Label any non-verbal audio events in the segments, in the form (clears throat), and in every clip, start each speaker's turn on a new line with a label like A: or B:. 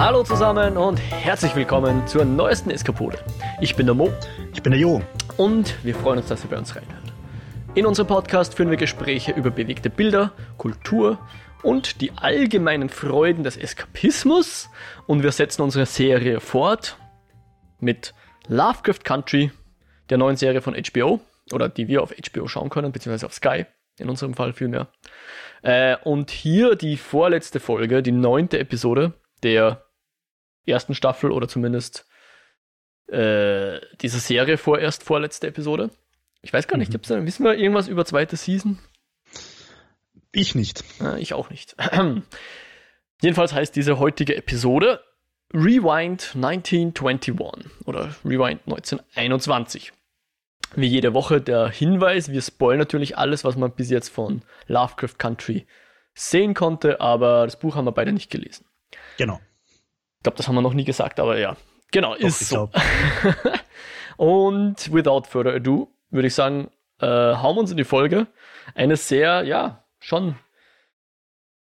A: Hallo zusammen und herzlich willkommen zur neuesten Eskapode. Ich bin der Mo.
B: Ich bin der Jo.
A: Und wir freuen uns, dass ihr bei uns reinhört. In unserem Podcast führen wir Gespräche über bewegte Bilder, Kultur und die allgemeinen Freuden des Eskapismus. Und wir setzen unsere Serie fort mit Lovecraft Country, der neuen Serie von HBO, oder die wir auf HBO schauen können, beziehungsweise auf Sky, in unserem Fall vielmehr. Äh, und hier die vorletzte Folge, die neunte Episode der ersten Staffel oder zumindest äh, dieser Serie vorerst vorletzte Episode. Ich weiß gar nicht, mhm. gibt's da, wissen wir irgendwas über zweite Season?
B: Ich nicht.
A: Äh, ich auch nicht. (clears throat) Jedenfalls heißt diese heutige Episode Rewind 1921 oder Rewind 1921. Wie jede Woche der Hinweis, wir spoilen natürlich alles, was man bis jetzt von Lovecraft Country sehen konnte, aber das Buch haben wir beide nicht gelesen.
B: Genau.
A: Ich glaube, das haben wir noch nie gesagt, aber ja. Genau, Doch, ist so. (laughs) Und without further ado, würde ich sagen, äh, hauen wir uns in die Folge. Eine sehr, ja, schon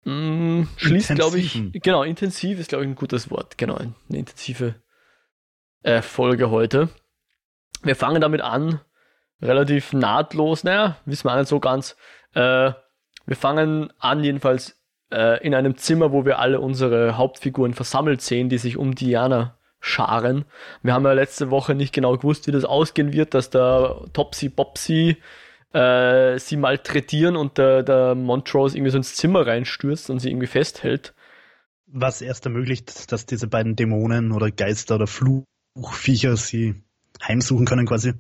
A: mh, mm, schließt, glaube ich, genau, intensiv ist, glaube ich, ein gutes Wort. Genau, eine intensive äh, Folge heute. Wir fangen damit an, relativ nahtlos, naja, wissen wir nicht so ganz. Äh, wir fangen an, jedenfalls äh, in einem Zimmer, wo wir alle unsere Hauptfiguren versammelt sehen, die sich um Diana scharen. Wir haben ja letzte Woche nicht genau gewusst, wie das ausgehen wird, dass der Topsy Bopsy äh, sie malträtieren und der, der Montrose irgendwie so ins Zimmer reinstürzt und sie irgendwie festhält.
B: Was erst ermöglicht, dass diese beiden Dämonen oder Geister oder Fluchviecher sie heimsuchen können quasi.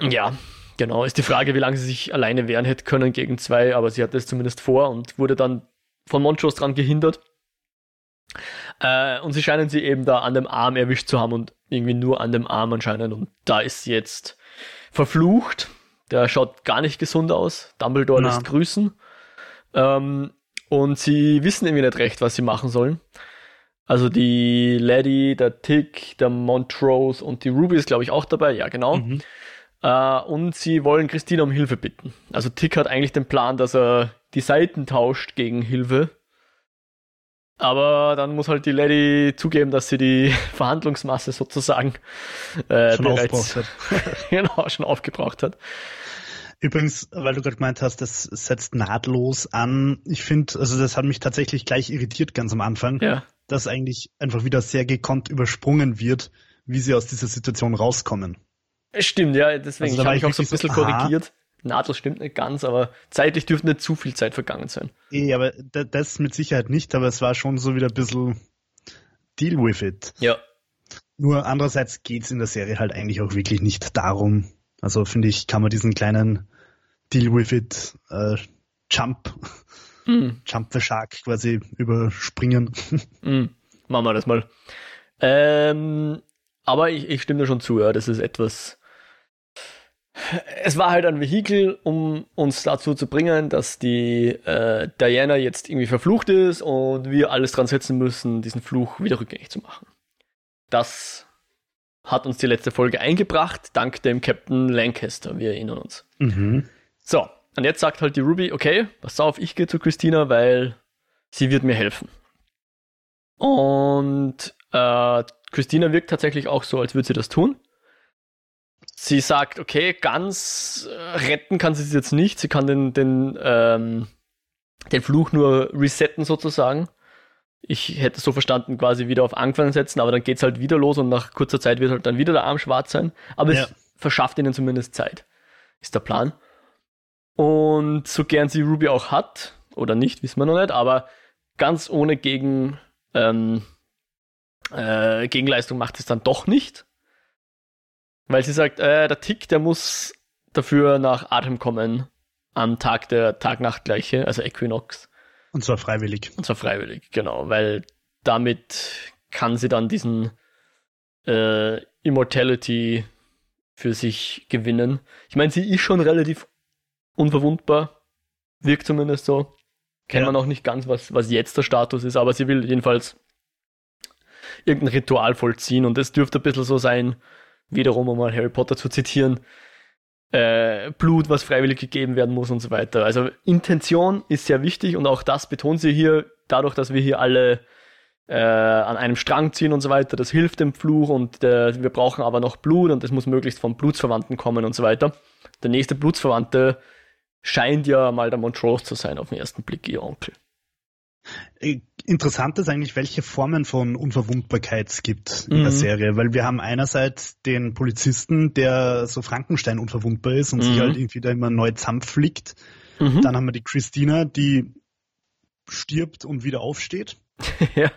A: Ja, genau. Ist die Frage, wie lange sie sich alleine wehren hätte können gegen zwei, aber sie hatte es zumindest vor und wurde dann von Montrose dran gehindert. Äh, und sie scheinen sie eben da an dem Arm erwischt zu haben und irgendwie nur an dem Arm anscheinend. Und da ist sie jetzt verflucht. Der schaut gar nicht gesund aus. Dumbledore Na. lässt grüßen. Ähm, und sie wissen irgendwie nicht recht, was sie machen sollen. Also die Lady, der Tick, der Montrose und die Ruby ist, glaube ich, auch dabei. Ja, genau. Mhm. Äh, und sie wollen Christina um Hilfe bitten. Also Tick hat eigentlich den Plan, dass er die Seiten tauscht gegen Hilfe. Aber dann muss halt die Lady zugeben, dass sie die (laughs) Verhandlungsmasse sozusagen
B: äh, schon bereits (laughs)
A: genau, schon aufgebraucht hat.
B: Übrigens, weil du gerade gemeint hast, das setzt nahtlos an. Ich finde, also das hat mich tatsächlich gleich irritiert ganz am Anfang, ja. dass eigentlich einfach wieder sehr gekonnt übersprungen wird, wie sie aus dieser Situation rauskommen.
A: Stimmt, ja, deswegen also, habe ich auch so ein bisschen so, korrigiert. Nahtlos stimmt nicht ganz, aber zeitlich dürfte nicht zu viel Zeit vergangen sein.
B: Eh, aber das mit Sicherheit nicht, aber es war schon so wieder ein bisschen Deal with it.
A: Ja.
B: Nur andererseits geht es in der Serie halt eigentlich auch wirklich nicht darum. Also finde ich, kann man diesen kleinen Deal with it äh, Jump, mm. Jump the Shark quasi überspringen.
A: Mm. (laughs) Machen wir das mal. Ähm, aber ich, ich stimme dir schon zu, ja, das ist etwas es war halt ein Vehikel, um uns dazu zu bringen, dass die äh, Diana jetzt irgendwie verflucht ist und wir alles dran setzen müssen, diesen Fluch wieder rückgängig zu machen. Das hat uns die letzte Folge eingebracht, dank dem Captain Lancaster, wir erinnern uns. Mhm. So, und jetzt sagt halt die Ruby, okay, pass auf, ich gehe zu Christina, weil sie wird mir helfen. Und äh, Christina wirkt tatsächlich auch so, als würde sie das tun sie sagt, okay, ganz äh, retten kann sie es jetzt nicht. Sie kann den, den, ähm, den Fluch nur resetten sozusagen. Ich hätte so verstanden, quasi wieder auf Anfang setzen, aber dann geht es halt wieder los und nach kurzer Zeit wird halt dann wieder der Arm schwarz sein. Aber ja. es verschafft ihnen zumindest Zeit. Ist der Plan. Und so gern sie Ruby auch hat, oder nicht, wissen wir noch nicht, aber ganz ohne Gegen, ähm, äh, Gegenleistung macht es dann doch nicht. Weil sie sagt, äh, der Tick, der muss dafür nach Atem kommen am Tag der Tag-Nacht-Gleiche, also Equinox.
B: Und zwar freiwillig.
A: Und zwar freiwillig, genau, weil damit kann sie dann diesen äh, Immortality für sich gewinnen. Ich meine, sie ist schon relativ unverwundbar, wirkt zumindest so. Kennt ja. man auch nicht ganz, was, was jetzt der Status ist, aber sie will jedenfalls irgendein Ritual vollziehen und es dürfte ein bisschen so sein, wiederum, um mal Harry Potter zu zitieren, äh, Blut, was freiwillig gegeben werden muss und so weiter. Also Intention ist sehr wichtig und auch das betont sie hier, dadurch, dass wir hier alle äh, an einem Strang ziehen und so weiter. Das hilft dem Fluch und äh, wir brauchen aber noch Blut und es muss möglichst vom Blutsverwandten kommen und so weiter. Der nächste Blutsverwandte scheint ja mal der Montrose zu sein auf den ersten Blick, ihr Onkel.
B: Äh, interessant ist eigentlich, welche Formen von Unverwundbarkeit es gibt in mhm. der Serie, weil wir haben einerseits den Polizisten, der so Frankenstein unverwundbar ist und mhm. sich halt irgendwie da immer neu zusammenflickt. Mhm. Dann haben wir die Christina, die stirbt und wieder aufsteht. (laughs) ja.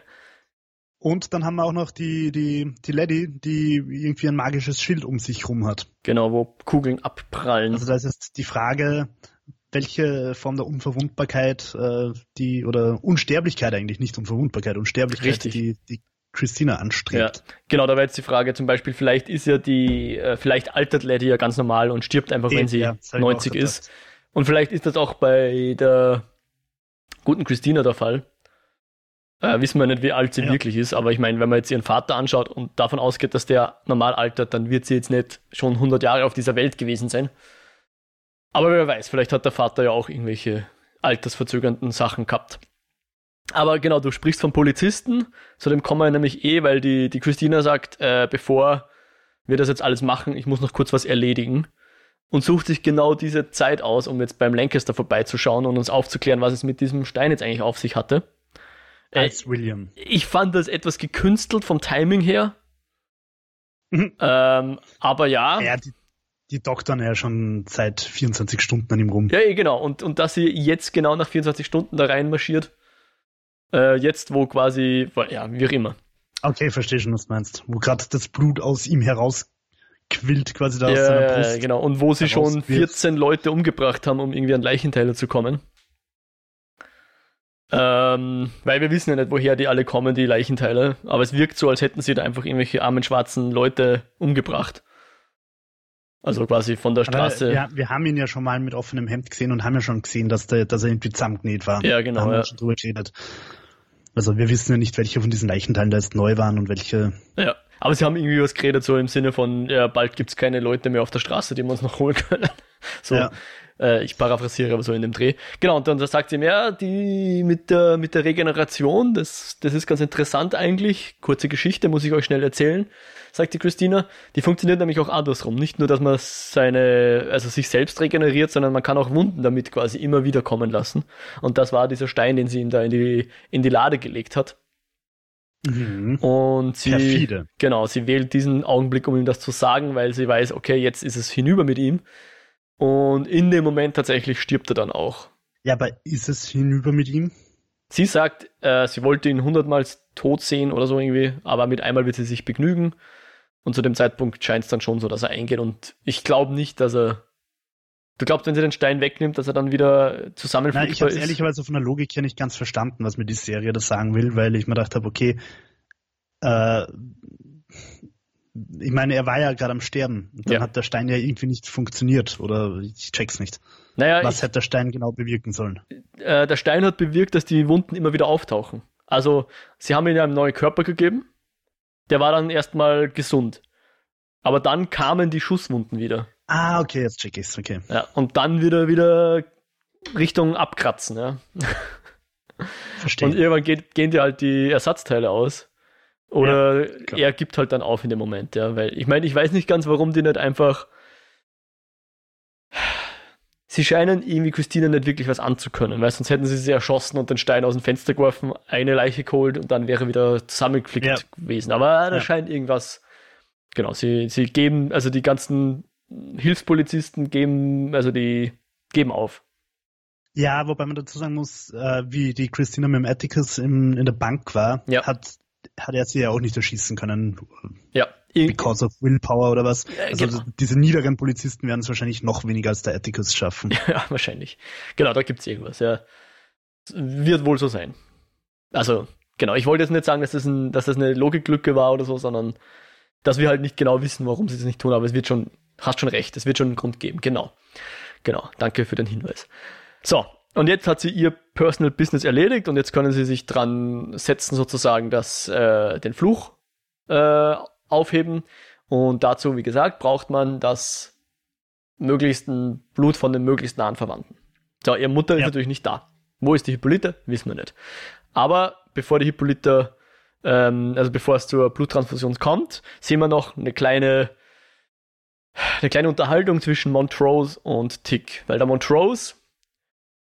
B: Und dann haben wir auch noch die, die, die Lady, die irgendwie ein magisches Schild um sich rum hat.
A: Genau, wo Kugeln abprallen.
B: Also das ist die Frage, welche Form der Unverwundbarkeit äh, die oder Unsterblichkeit eigentlich, nicht Unverwundbarkeit, Unsterblichkeit, Richtig. die, die Christina anstrebt.
A: Ja, genau, da wäre jetzt die Frage zum Beispiel, vielleicht ist ja die, äh, vielleicht altert Lady ja ganz normal und stirbt einfach, wenn sie ja, 90 ist. Und vielleicht ist das auch bei der guten Christina der Fall. Äh, wissen wir nicht, wie alt sie ja. wirklich ist, aber ich meine, wenn man jetzt ihren Vater anschaut und davon ausgeht, dass der normal altert, dann wird sie jetzt nicht schon 100 Jahre auf dieser Welt gewesen sein. Aber wer weiß, vielleicht hat der Vater ja auch irgendwelche altersverzögernden Sachen gehabt. Aber genau, du sprichst vom Polizisten, zu dem kommen wir nämlich eh, weil die, die Christina sagt, äh, bevor wir das jetzt alles machen, ich muss noch kurz was erledigen. Und sucht sich genau diese Zeit aus, um jetzt beim Lancaster vorbeizuschauen und uns aufzuklären, was es mit diesem Stein jetzt eigentlich auf sich hatte.
B: Äh, Als äh, William.
A: Ich fand das etwas gekünstelt vom Timing her. (laughs) Ähm, aber ja.
B: Ja, die, die doktern ja schon seit 24 Stunden an ihm rum.
A: Ja, genau. Und, und dass sie jetzt genau nach 24 Stunden da reinmarschiert, äh, jetzt wo quasi, ja, wie auch immer.
B: Okay, verstehe schon, was du meinst. Wo gerade das Blut aus ihm herausquillt, quasi da
A: ja, aus seiner Brust. Ja, genau. Und wo sie schon 14 Leute umgebracht haben, um irgendwie an Leichenteile zu kommen. Ähm, weil wir wissen ja nicht, woher die alle kommen, die Leichenteile. Aber es wirkt so, als hätten sie da einfach irgendwelche armen schwarzen Leute umgebracht. Also quasi von der Straße.
B: Ja, wir haben ihn ja schon mal mit offenem Hemd gesehen und haben ja schon gesehen, dass, der, dass er irgendwie zusammengenäht war.
A: Ja, genau. Da haben
B: ja.
A: wir
B: schon drüber geredet. Also wir wissen ja nicht, welche von diesen Leichenteilen da jetzt neu waren und welche.
A: Ja, aber sie haben irgendwie was geredet, so im Sinne von, ja, bald gibt's keine Leute mehr auf der Straße, die wir uns noch holen können. (laughs) So. Ja. Äh, ich paraphrasiere aber so in dem Dreh. Genau, und dann sagt sie mir, ja, die mit der, mit der Regeneration, das, das ist ganz interessant eigentlich. Kurze Geschichte, muss ich euch schnell erzählen sagt die Christina. Die funktioniert nämlich auch andersrum. Nicht nur, dass man seine, also sich selbst regeneriert, sondern man kann auch Wunden damit quasi immer wieder kommen lassen. Und das war dieser Stein, den sie ihm da in die, in die Lade gelegt hat. Mhm. Und sie, Perfide. genau, sie wählt diesen Augenblick, um ihm das zu sagen, weil sie weiß, okay, jetzt ist es hinüber mit ihm. Und in dem Moment tatsächlich stirbt er dann auch.
B: Ja, aber ist es hinüber mit ihm?
A: Sie sagt, äh, sie wollte ihn hundertmal tot sehen oder so irgendwie, aber mit einmal wird sie sich begnügen. Und zu dem Zeitpunkt scheint es dann schon so, dass er eingeht. Und ich glaube nicht, dass er. Du glaubst, wenn sie den Stein wegnimmt, dass er dann wieder zusammenfliegt? Nein,
B: ich habe ehrlicherweise von der Logik her nicht ganz verstanden, was mir die Serie da sagen will, weil ich mir gedacht habe, okay, äh, ich meine, er war ja gerade am Sterben. Und dann ja. hat der Stein ja irgendwie nicht funktioniert oder ich check's nicht. Naja, Was ich, hätte der Stein genau bewirken sollen?
A: Äh, der Stein hat bewirkt, dass die Wunden immer wieder auftauchen. Also, sie haben ihm einen neuen Körper gegeben der war dann erstmal gesund. Aber dann kamen die Schusswunden wieder.
B: Ah, okay, jetzt check ich's, okay.
A: Ja, und dann wieder wieder Richtung abkratzen, ja. Verstehe. Und irgendwann geht, gehen dir halt die Ersatzteile aus. Oder ja, er gibt halt dann auf in dem Moment, ja. Weil ich meine, ich weiß nicht ganz, warum die nicht einfach sie scheinen irgendwie Christine nicht wirklich was anzukönnen, weil sonst hätten sie sie erschossen und den Stein aus dem Fenster geworfen, eine Leiche geholt und dann wäre wieder zusammengeflickt ja. gewesen. Aber da ja. scheint irgendwas, genau, sie, sie geben, also die ganzen Hilfspolizisten geben, also die geben auf.
B: Ja, wobei man dazu sagen muss, äh, wie die Christina mit dem Atticus im, in der Bank war, ja. hat, hat er sie ja auch nicht erschießen können.
A: Ja.
B: Because of Willpower oder was. Also genau. diese niederen Polizisten werden es wahrscheinlich noch weniger als der Atticus schaffen. (laughs)
A: Ja, wahrscheinlich. Genau, da gibt es irgendwas, ja. Wird wohl so sein. Also, genau, ich wollte jetzt nicht sagen, dass das, ein, dass das eine Logiklücke war oder so, sondern dass wir halt nicht genau wissen, warum sie das nicht tun, aber es wird schon, hast schon recht, es wird schon einen Grund geben, genau. Genau, danke für den Hinweis. So, und jetzt hat sie ihr Personal Business erledigt und jetzt können sie sich dran setzen, sozusagen, dass äh, den Fluch äh, aufheben. Und dazu, wie gesagt, braucht man das möglichsten Blut von den möglichst nahen Verwandten. So, ihre Mutter ja. ist natürlich nicht da. Wo ist die Hippolyte? Wissen wir nicht. Aber bevor die Hippolyte ähm, also bevor es zur Bluttransfusion kommt, sehen wir noch eine kleine, eine kleine Unterhaltung zwischen Montrose und Tick. Weil der Montrose,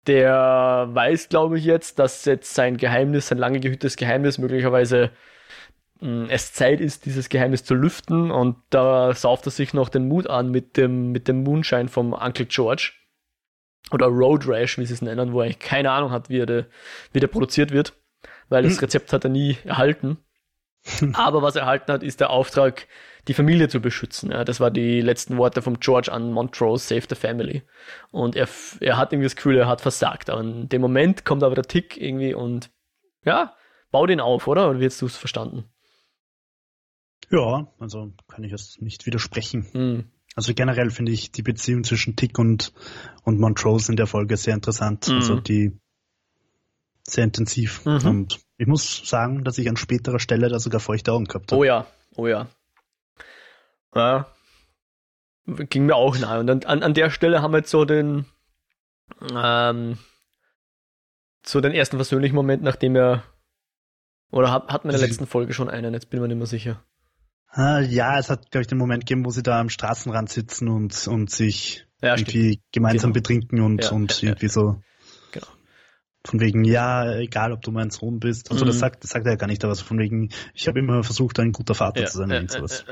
A: der weiß, glaube ich, jetzt, dass jetzt sein Geheimnis, sein lange gehütetes Geheimnis möglicherweise mh, hm, es Zeit ist, dieses Geheimnis zu lüften und da sauft er sich noch den Mut an mit dem, mit dem Moonshine vom Uncle George. Oder Road Rash, wie sie es nennen, wo er keine Ahnung hat, wie, er de, wie der produziert wird weil das hm. Rezept hat er nie erhalten. (laughs) Aber was er erhalten hat, ist der Auftrag, die Familie zu beschützen. Ja, das war die letzten Worte von George an Montrose, Save the Family. Und er, er hat irgendwie das Gefühl, er hat versagt. Aber in dem Moment kommt aber der Tick irgendwie und ja, bau den auf, oder? Oder wie hast du es verstanden?
B: Ja, also kann ich jetzt nicht widersprechen. Mhm. Also generell finde ich die Beziehung zwischen Tick und, und Montrose in der Folge sehr interessant. Mhm. Also die sehr intensiv. Mhm. Und ich muss sagen, dass ich an späterer Stelle da sogar feuchte Augen gehabt
A: habe. Oh ja, oh ja. Ja. Ging mir auch nahe. Und an, an der Stelle haben wir jetzt so den, ähm, so den ersten persönlichen Moment, nachdem er, oder hat, hatten wir in der letzten Folge schon einen, jetzt bin ich mir nicht mehr sicher.
B: Ah, ja, es hat, glaube ich, den Moment gegeben, wo sie da am Straßenrand sitzen und, und sich ja, irgendwie stimmt. gemeinsam genau. betrinken und, ja, und ja, irgendwie so von wegen, ja, egal ob du mein Sohn bist. Also mhm. das sagt, das sagt er ja gar nicht, aber so von wegen, ich habe immer versucht, ein guter Vater ja, zu sein, irgend sowas.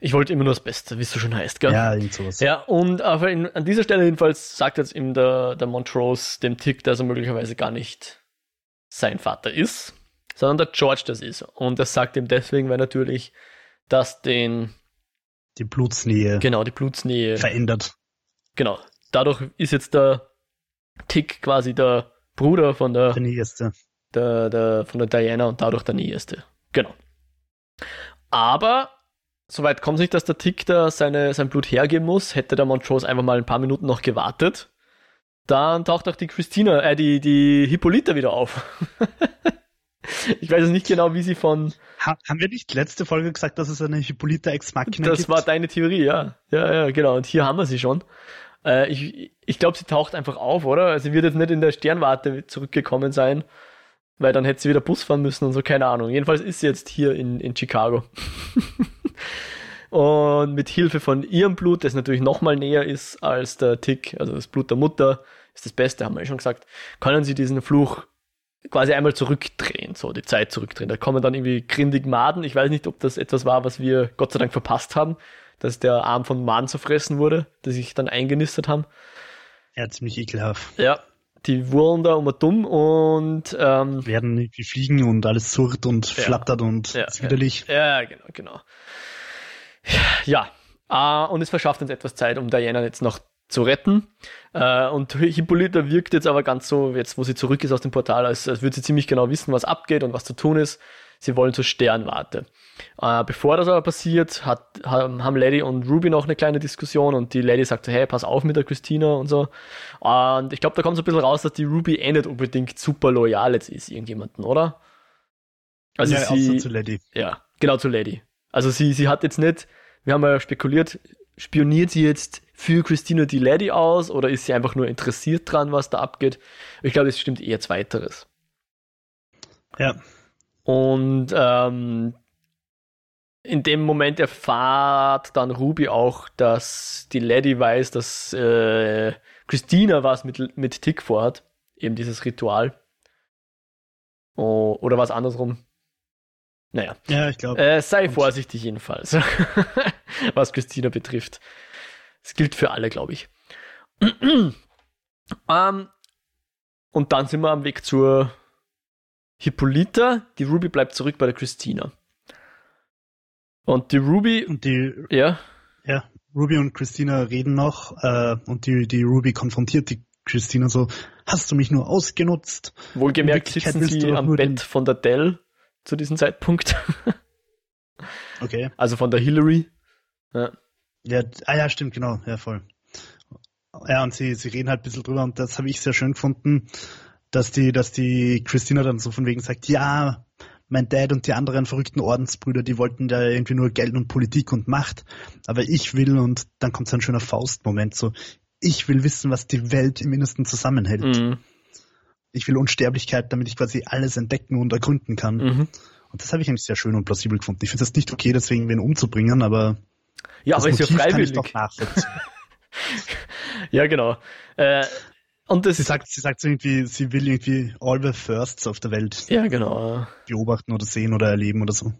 A: Ich wollte immer nur das Beste, wie es so schön heißt, gell?
B: Ja, irgend sowas.
A: Ja, und aber in, an dieser Stelle jedenfalls sagt jetzt ihm der, der Montrose dem Tick, dass er möglicherweise gar nicht sein Vater ist, sondern der George das ist. Und das sagt ihm deswegen, weil natürlich das den
B: die Blutsnähe
A: genau die Blutsnähe
B: verändert.
A: Genau. Dadurch ist jetzt der Tick quasi der Bruder von der,
B: der Nächste.
A: Der, der, von der Diana und dadurch der Nächste. Genau. Aber soweit kommt es nicht, dass der Tick da seine, sein Blut hergeben muss. Hätte der Montrose einfach mal ein paar Minuten noch gewartet, dann taucht auch die Christina, äh, die, die Hippolyta wieder auf. (laughs) ich weiß jetzt nicht genau, wie sie von.
B: Ha haben wir nicht letzte Folge gesagt, dass es eine Hippolyta Ex Machina
A: Das gibt? war deine Theorie, ja. Ja, ja, genau. Und hier haben wir sie schon. Äh, ich ich glaube, sie taucht einfach auf, oder? Also sie wird jetzt nicht in der Sternwarte zurückgekommen sein, weil dann hätte sie wieder Bus fahren müssen und so, keine Ahnung. Jedenfalls ist sie jetzt hier in, in Chicago. (laughs) und mit Hilfe von ihrem Blut, das natürlich nochmal näher ist als der Tick, also das Blut der Mutter, ist das Beste, haben wir ja schon gesagt, können sie diesen Fluch quasi einmal zurückdrehen, so die Zeit zurückdrehen. Da kommen dann irgendwie grindig Maden. Ich weiß nicht, ob das etwas war, was wir Gott sei Dank verpasst haben dass der Arm von Maden zerfressen wurde, die sich dann eingenistet haben.
B: Ja, ziemlich ekelhaft.
A: Ja, die wurden da immer dumm und ähm,
B: werden irgendwie fliegen und alles surrt und ja, flattert und
A: ja,
B: ist widerlich.
A: Ja, ja, genau, genau. Ja, äh, und es verschafft uns etwas Zeit, um Diana jetzt noch zu retten. Äh, und Hippolyta wirkt jetzt aber ganz so, jetzt wo sie zurück ist aus dem Portal, als, als würde sie ziemlich genau wissen, was abgeht und was zu tun ist. Sie wollen zur Sternwarte. Äh, bevor das aber passiert, hat, haben Lady und Ruby noch eine kleine Diskussion und die Lady sagt so, hey, pass auf mit der Christina und so. Und ich glaube, da kommt so ein bisschen raus, dass die Ruby eh nicht unbedingt super loyal jetzt ist, irgendjemanden, oder?
B: Also ja, sie, zu Lady.
A: Ja, genau zu Lady. Also sie, sie hat jetzt nicht, wir haben ja spekuliert, spioniert sie jetzt für Christina die Lady aus oder ist sie einfach nur interessiert dran, was da abgeht? Ich glaube, es stimmt eher zweiteres.
B: Ja.
A: Und ähm, in dem Moment erfahrt dann Ruby auch, dass die Lady weiß, dass äh, Christina was mit, mit Tick vorhat. Eben dieses Ritual. Oh, oder was andersrum. Naja.
B: Ja, ich glaube.
A: Äh, sei vorsichtig jedenfalls, (laughs) was Christina betrifft. Das gilt für alle, glaube ich. um, (clears throat) ähm, und dann sind wir am Weg zur Hippolyta. Die Ruby bleibt zurück bei der Christina. Und die Ruby.
B: Und die.
A: Ja.
B: Ja, Ruby und Christina reden noch äh, und die, die Ruby konfrontiert die Christina so, hast du mich nur ausgenutzt?
A: Wohlgemerkt sitzen sie am Bett von der Dell zu diesem Zeitpunkt. (laughs)
B: okay.
A: Also von der Hillary.
B: Ja. ja. Ah ja, stimmt, genau, ja, voll. Ja, und sie, sie reden halt ein bisschen drüber und das habe ich sehr schön gefunden, dass die, dass die Christina dann so von wegen sagt, ja, mein Dad und die anderen verrückten Ordensbrüder, die wollten da irgendwie nur Geld und Politik und Macht. Aber ich will, und dann kommt so ein schöner Faustmoment, so, ich will wissen, was die Welt im Innersten zusammenhält. Mhm. ich will Unsterblichkeit, damit ich quasi alles entdecken und ergründen kann. Mhm. Und das habe ich eigentlich sehr schön und plausibel gefunden. Ich finde es nicht okay, deswegen wen umzubringen, aber
A: ja, aber ist ja freiwillig. (laughs) ja, genau. Äh,
B: und das sie sagt, sie sagt irgendwie, sie will irgendwie all the firsts auf der Welt
A: ja, genau.
B: beobachten oder sehen oder erleben oder so.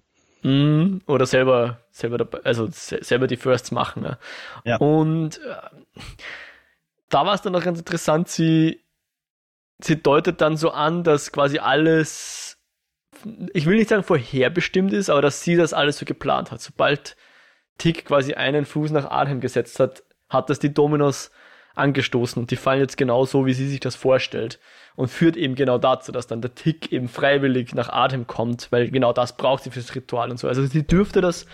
A: Mm, oder selber, selber dabei, also selber die Firsts machen. Ne? Ja. Und äh, da war es dann auch ganz interessant, sie, sie deutet dann so an, dass quasi alles, ich will nicht sagen vorherbestimmt ist, aber dass sie das alles so geplant hat. Sobald Tick quasi einen Fuß nach Arnhem gesetzt hat, hat das die Dominos angestoßen und die fallen jetzt genau so, wie sie sich das vorstellt und führt eben genau dazu, dass dann der Tick eben freiwillig nach Atem kommt, weil genau das braucht sie fürs Ritual und so. Also sie dürfte das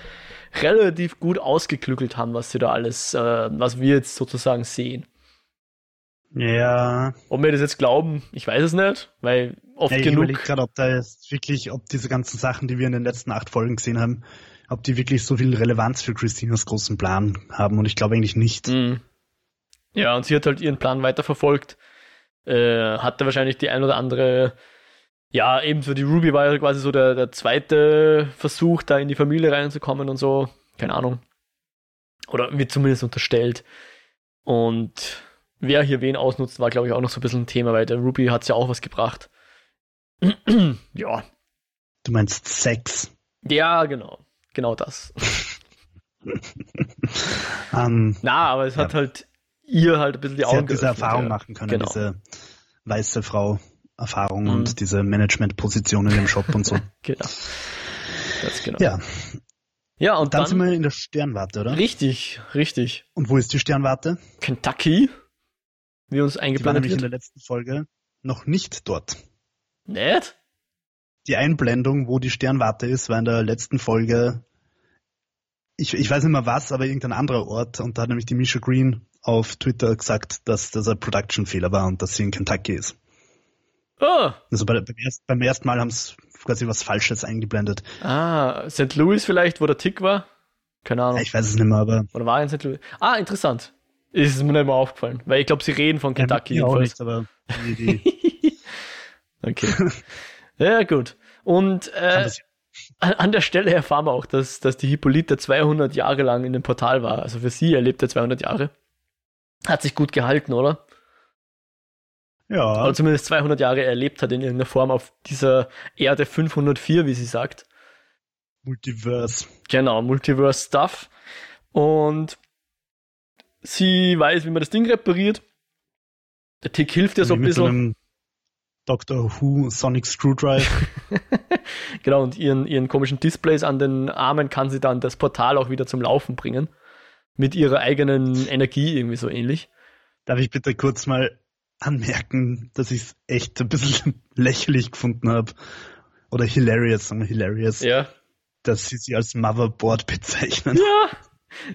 A: relativ gut ausgeklügelt haben, was sie da alles, äh, was wir jetzt sozusagen sehen.
B: Ja.
A: Ob wir das jetzt glauben, ich weiß es nicht, weil oft ja, ich genug. Ich
B: gerade, ob da jetzt wirklich, ob diese ganzen Sachen, die wir in den letzten acht Folgen gesehen haben, ob die wirklich so viel Relevanz für Christinas großen Plan haben und ich glaube eigentlich nicht.
A: Mhm. Ja, und sie hat halt ihren Plan weiterverfolgt. Äh, hatte wahrscheinlich die ein oder andere, ja, ebenso die Ruby war ja quasi so der, der zweite Versuch, da in die Familie reinzukommen und so. Keine Ahnung. Oder wird zumindest unterstellt. Und wer hier wen ausnutzt, war, glaube ich, auch noch so ein bisschen ein Thema, weil der Ruby hat ja auch was gebracht. (clears throat) ja.
B: Du meinst Sex?
A: Ja, genau. Genau das. um, (laughs) ähm, Na, aber es ja. hat halt ihr halt ein bisschen die
B: Sie Augen hat diese Erfahrung ja. machen können, genau. diese weiße Frau Erfahrung mhm. und diese Management-Position in dem Shop und so. (laughs)
A: genau.
B: Ganz genau. Ja.
A: Ja, und
B: dann, dann sind wir in der Sternwarte, oder?
A: Richtig, richtig.
B: Und wo ist die Sternwarte?
A: Kentucky. Wie uns eingeplant
B: nämlich in der letzten Folge noch nicht dort.
A: Nicht?
B: Die Einblendung, wo die Sternwarte ist, war in der letzten Folge ich, ich weiß nicht mehr was, aber irgendein anderer Ort. Und da hat nämlich die Misha Green auf Twitter gesagt, dass das ein Production-Fehler war und dass sie in Kentucky ist.
A: Oh.
B: Also bei, beim, erst, beim ersten Mal haben sie quasi was Falsches eingeblendet.
A: Ah, St. Louis vielleicht, wo der Tick war? Keine Ahnung.
B: Ich weiß es nicht mehr, aber.
A: Oder war in St. Louis? Ah, interessant. Ist mir nicht mehr aufgefallen, weil ich glaube, sie reden von Kentucky. Ja,
B: auch nicht, aber (laughs)
A: okay. ja, gut. Und äh, an der Stelle erfahren wir auch, dass, dass die Hippolyte 200 Jahre lang in dem Portal war. Also für sie erlebt er 200 Jahre. Hat sich gut gehalten, oder?
B: Ja.
A: Oder zumindest 200 Jahre erlebt hat in irgendeiner Form auf dieser Erde 504, wie sie sagt.
B: Multiverse.
A: Genau, Multiverse Stuff. Und sie weiß, wie man das Ding repariert. Der Tick hilft ihr so ein bisschen.
B: Doctor Who Sonic Screwdriver. (laughs) (laughs)
A: genau, und ihren, ihren komischen Displays an den Armen kann sie dann das Portal auch wieder zum Laufen bringen mit ihrer eigenen Energie irgendwie so ähnlich.
B: Darf ich bitte kurz mal anmerken, dass ich es echt ein bisschen (laughs) lächerlich gefunden habe. Oder hilarious, sagen wir hilarious.
A: Ja.
B: Dass sie sie als Motherboard bezeichnen.
A: Ja.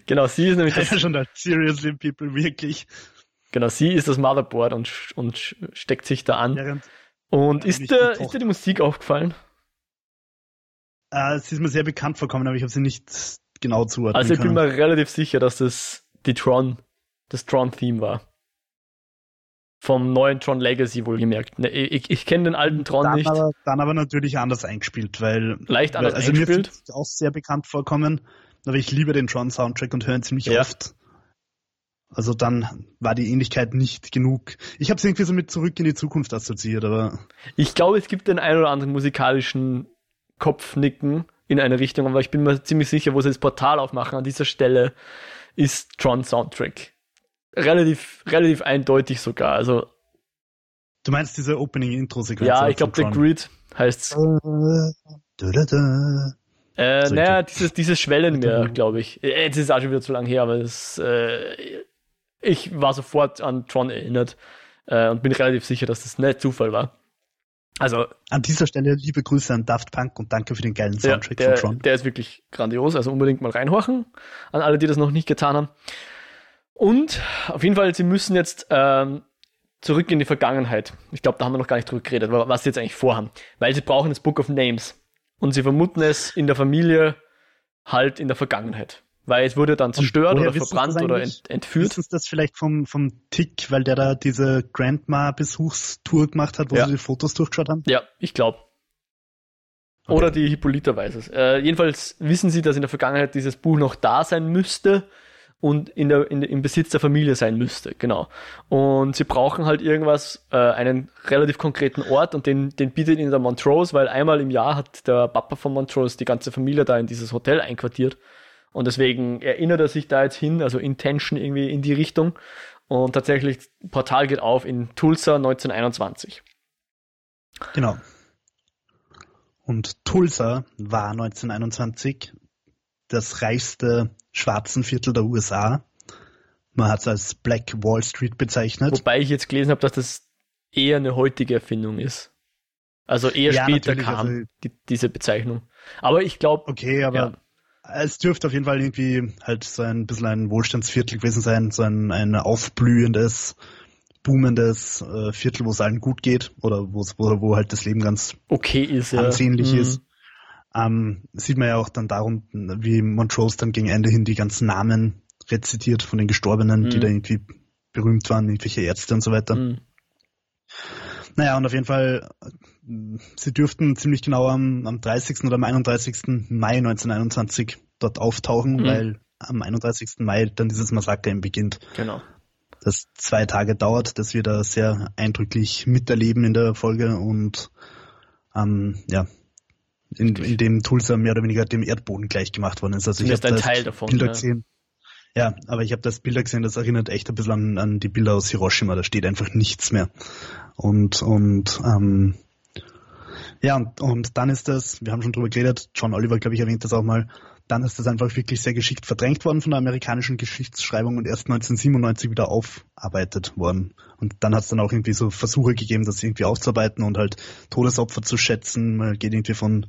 A: Genau, sie ist nämlich
B: das. Ja, schon seriously people, wirklich.
A: Genau, sie ist das Motherboard und, und steckt sich da an. Während, und ist, der, ist dir die Musik aufgefallen?
B: Äh, sie ist mir sehr bekannt vorkommen, aber ich habe sie nicht genau zuordnen
A: Also ich
B: bin
A: mir relativ sicher, dass das die Tron, das Tron-Theme war. Vom neuen Tron Legacy wohlgemerkt. Ne, ich, ich kenne den alten Tron
B: dann
A: nicht.
B: Aber, dann aber natürlich anders eingespielt, weil.
A: Leicht anders
B: also
A: eingespielt.
B: Mir auch sehr bekannt vorkommen, aber ich liebe den Tron-Soundtrack und höre ihn ziemlich ja. oft. Also dann war die Ähnlichkeit nicht genug. Ich habe es irgendwie so mit zurück in die Zukunft assoziiert, aber.
A: Ich glaube, es gibt den einen oder anderen musikalischen Kopfnicken, in eine Richtung, aber ich bin mir ziemlich sicher, wo sie das Portal aufmachen, an dieser Stelle ist Tron Soundtrack. Relativ, relativ eindeutig sogar. Also.
B: Du meinst diese Opening-Intro-Sequenz?
A: Ja, ich glaube, The Grid heißt äh, naja, dieses, dieses Schwellenmeer, glaube ich. Äh, jetzt ist es auch schon wieder zu lang her, aber das, äh, ich war sofort an Tron erinnert äh, und bin relativ sicher, dass das nicht Zufall war. Also
B: an dieser Stelle liebe Grüße an Daft Punk und danke für den geilen Soundtrack
A: der,
B: von Tron.
A: Der ist wirklich grandios, also unbedingt mal reinhorchen an alle, die das noch nicht getan haben. Und auf jeden Fall, sie müssen jetzt ähm, zurück in die Vergangenheit. Ich glaube, da haben wir noch gar nicht drüber geredet, was sie jetzt eigentlich vorhaben. Weil sie brauchen das Book of Names. Und sie vermuten es in der Familie halt in der Vergangenheit. Weil es wurde dann zerstört oder verbrannt oder ent entführt.
B: Ist das vielleicht vom, vom Tick, weil der da diese Grandma-Besuchstour gemacht hat, wo ja. sie die Fotos durchgeschaut haben?
A: Ja, ich glaube. Okay. Oder die Hippolyta weiß es. Äh, jedenfalls wissen sie, dass in der Vergangenheit dieses Buch noch da sein müsste und in der, in, im Besitz der Familie sein müsste, genau. Und sie brauchen halt irgendwas, äh, einen relativ konkreten Ort und den, den bietet ihnen der Montrose, weil einmal im Jahr hat der Papa von Montrose die ganze Familie da in dieses Hotel einquartiert. Und deswegen erinnert er sich da jetzt hin, also Intention irgendwie in die Richtung. Und tatsächlich, Portal geht auf in Tulsa 1921.
B: Genau. Und Tulsa war 1921 das reichste Schwarzenviertel der USA. Man hat es als Black Wall Street bezeichnet.
A: Wobei ich jetzt gelesen habe, dass das eher eine heutige Erfindung ist. Also eher ja, später kam also, die, diese Bezeichnung. Aber ich glaube.
B: Okay, aber ja. Es dürfte auf jeden Fall irgendwie halt so ein bisschen ein Wohlstandsviertel gewesen sein, so ein, ein aufblühendes, boomendes äh, Viertel, wo es allen gut geht oder wo, wo halt das Leben ganz
A: okay ist,
B: ansehnlich ja. mhm. ist ähm, sieht man ja auch dann darum, wie Montrose dann gegen Ende hin die ganzen Namen rezitiert von den Gestorbenen, mhm. die da irgendwie berühmt waren, irgendwelche Ärzte und so weiter. Mhm. Naja, und auf jeden Fall, sie dürften ziemlich genau am, am 30. oder am 31. Mai 1921 dort auftauchen, mhm. weil am 31. Mai dann dieses Massaker eben beginnt.
A: Genau.
B: Das zwei Tage dauert, das wir da sehr eindrücklich miterleben in der Folge und ähm, ja, in, in dem Tulsa mehr oder weniger dem Erdboden gleich gemacht worden ist.
A: Also ich habe ein Teil davon.
B: Bilder ja. gesehen. Ja, aber ich habe das Bilder gesehen, das erinnert echt ein bisschen an, an die Bilder aus Hiroshima, da steht einfach nichts mehr. Und, und ähm, ja, und, und dann ist das, wir haben schon drüber geredet, John Oliver, glaube ich, erwähnt das auch mal, dann ist das einfach wirklich sehr geschickt verdrängt worden von der amerikanischen Geschichtsschreibung und erst 1997 wieder aufarbeitet worden. Und dann hat es dann auch irgendwie so Versuche gegeben, das irgendwie aufzuarbeiten und halt Todesopfer zu schätzen. Man geht irgendwie von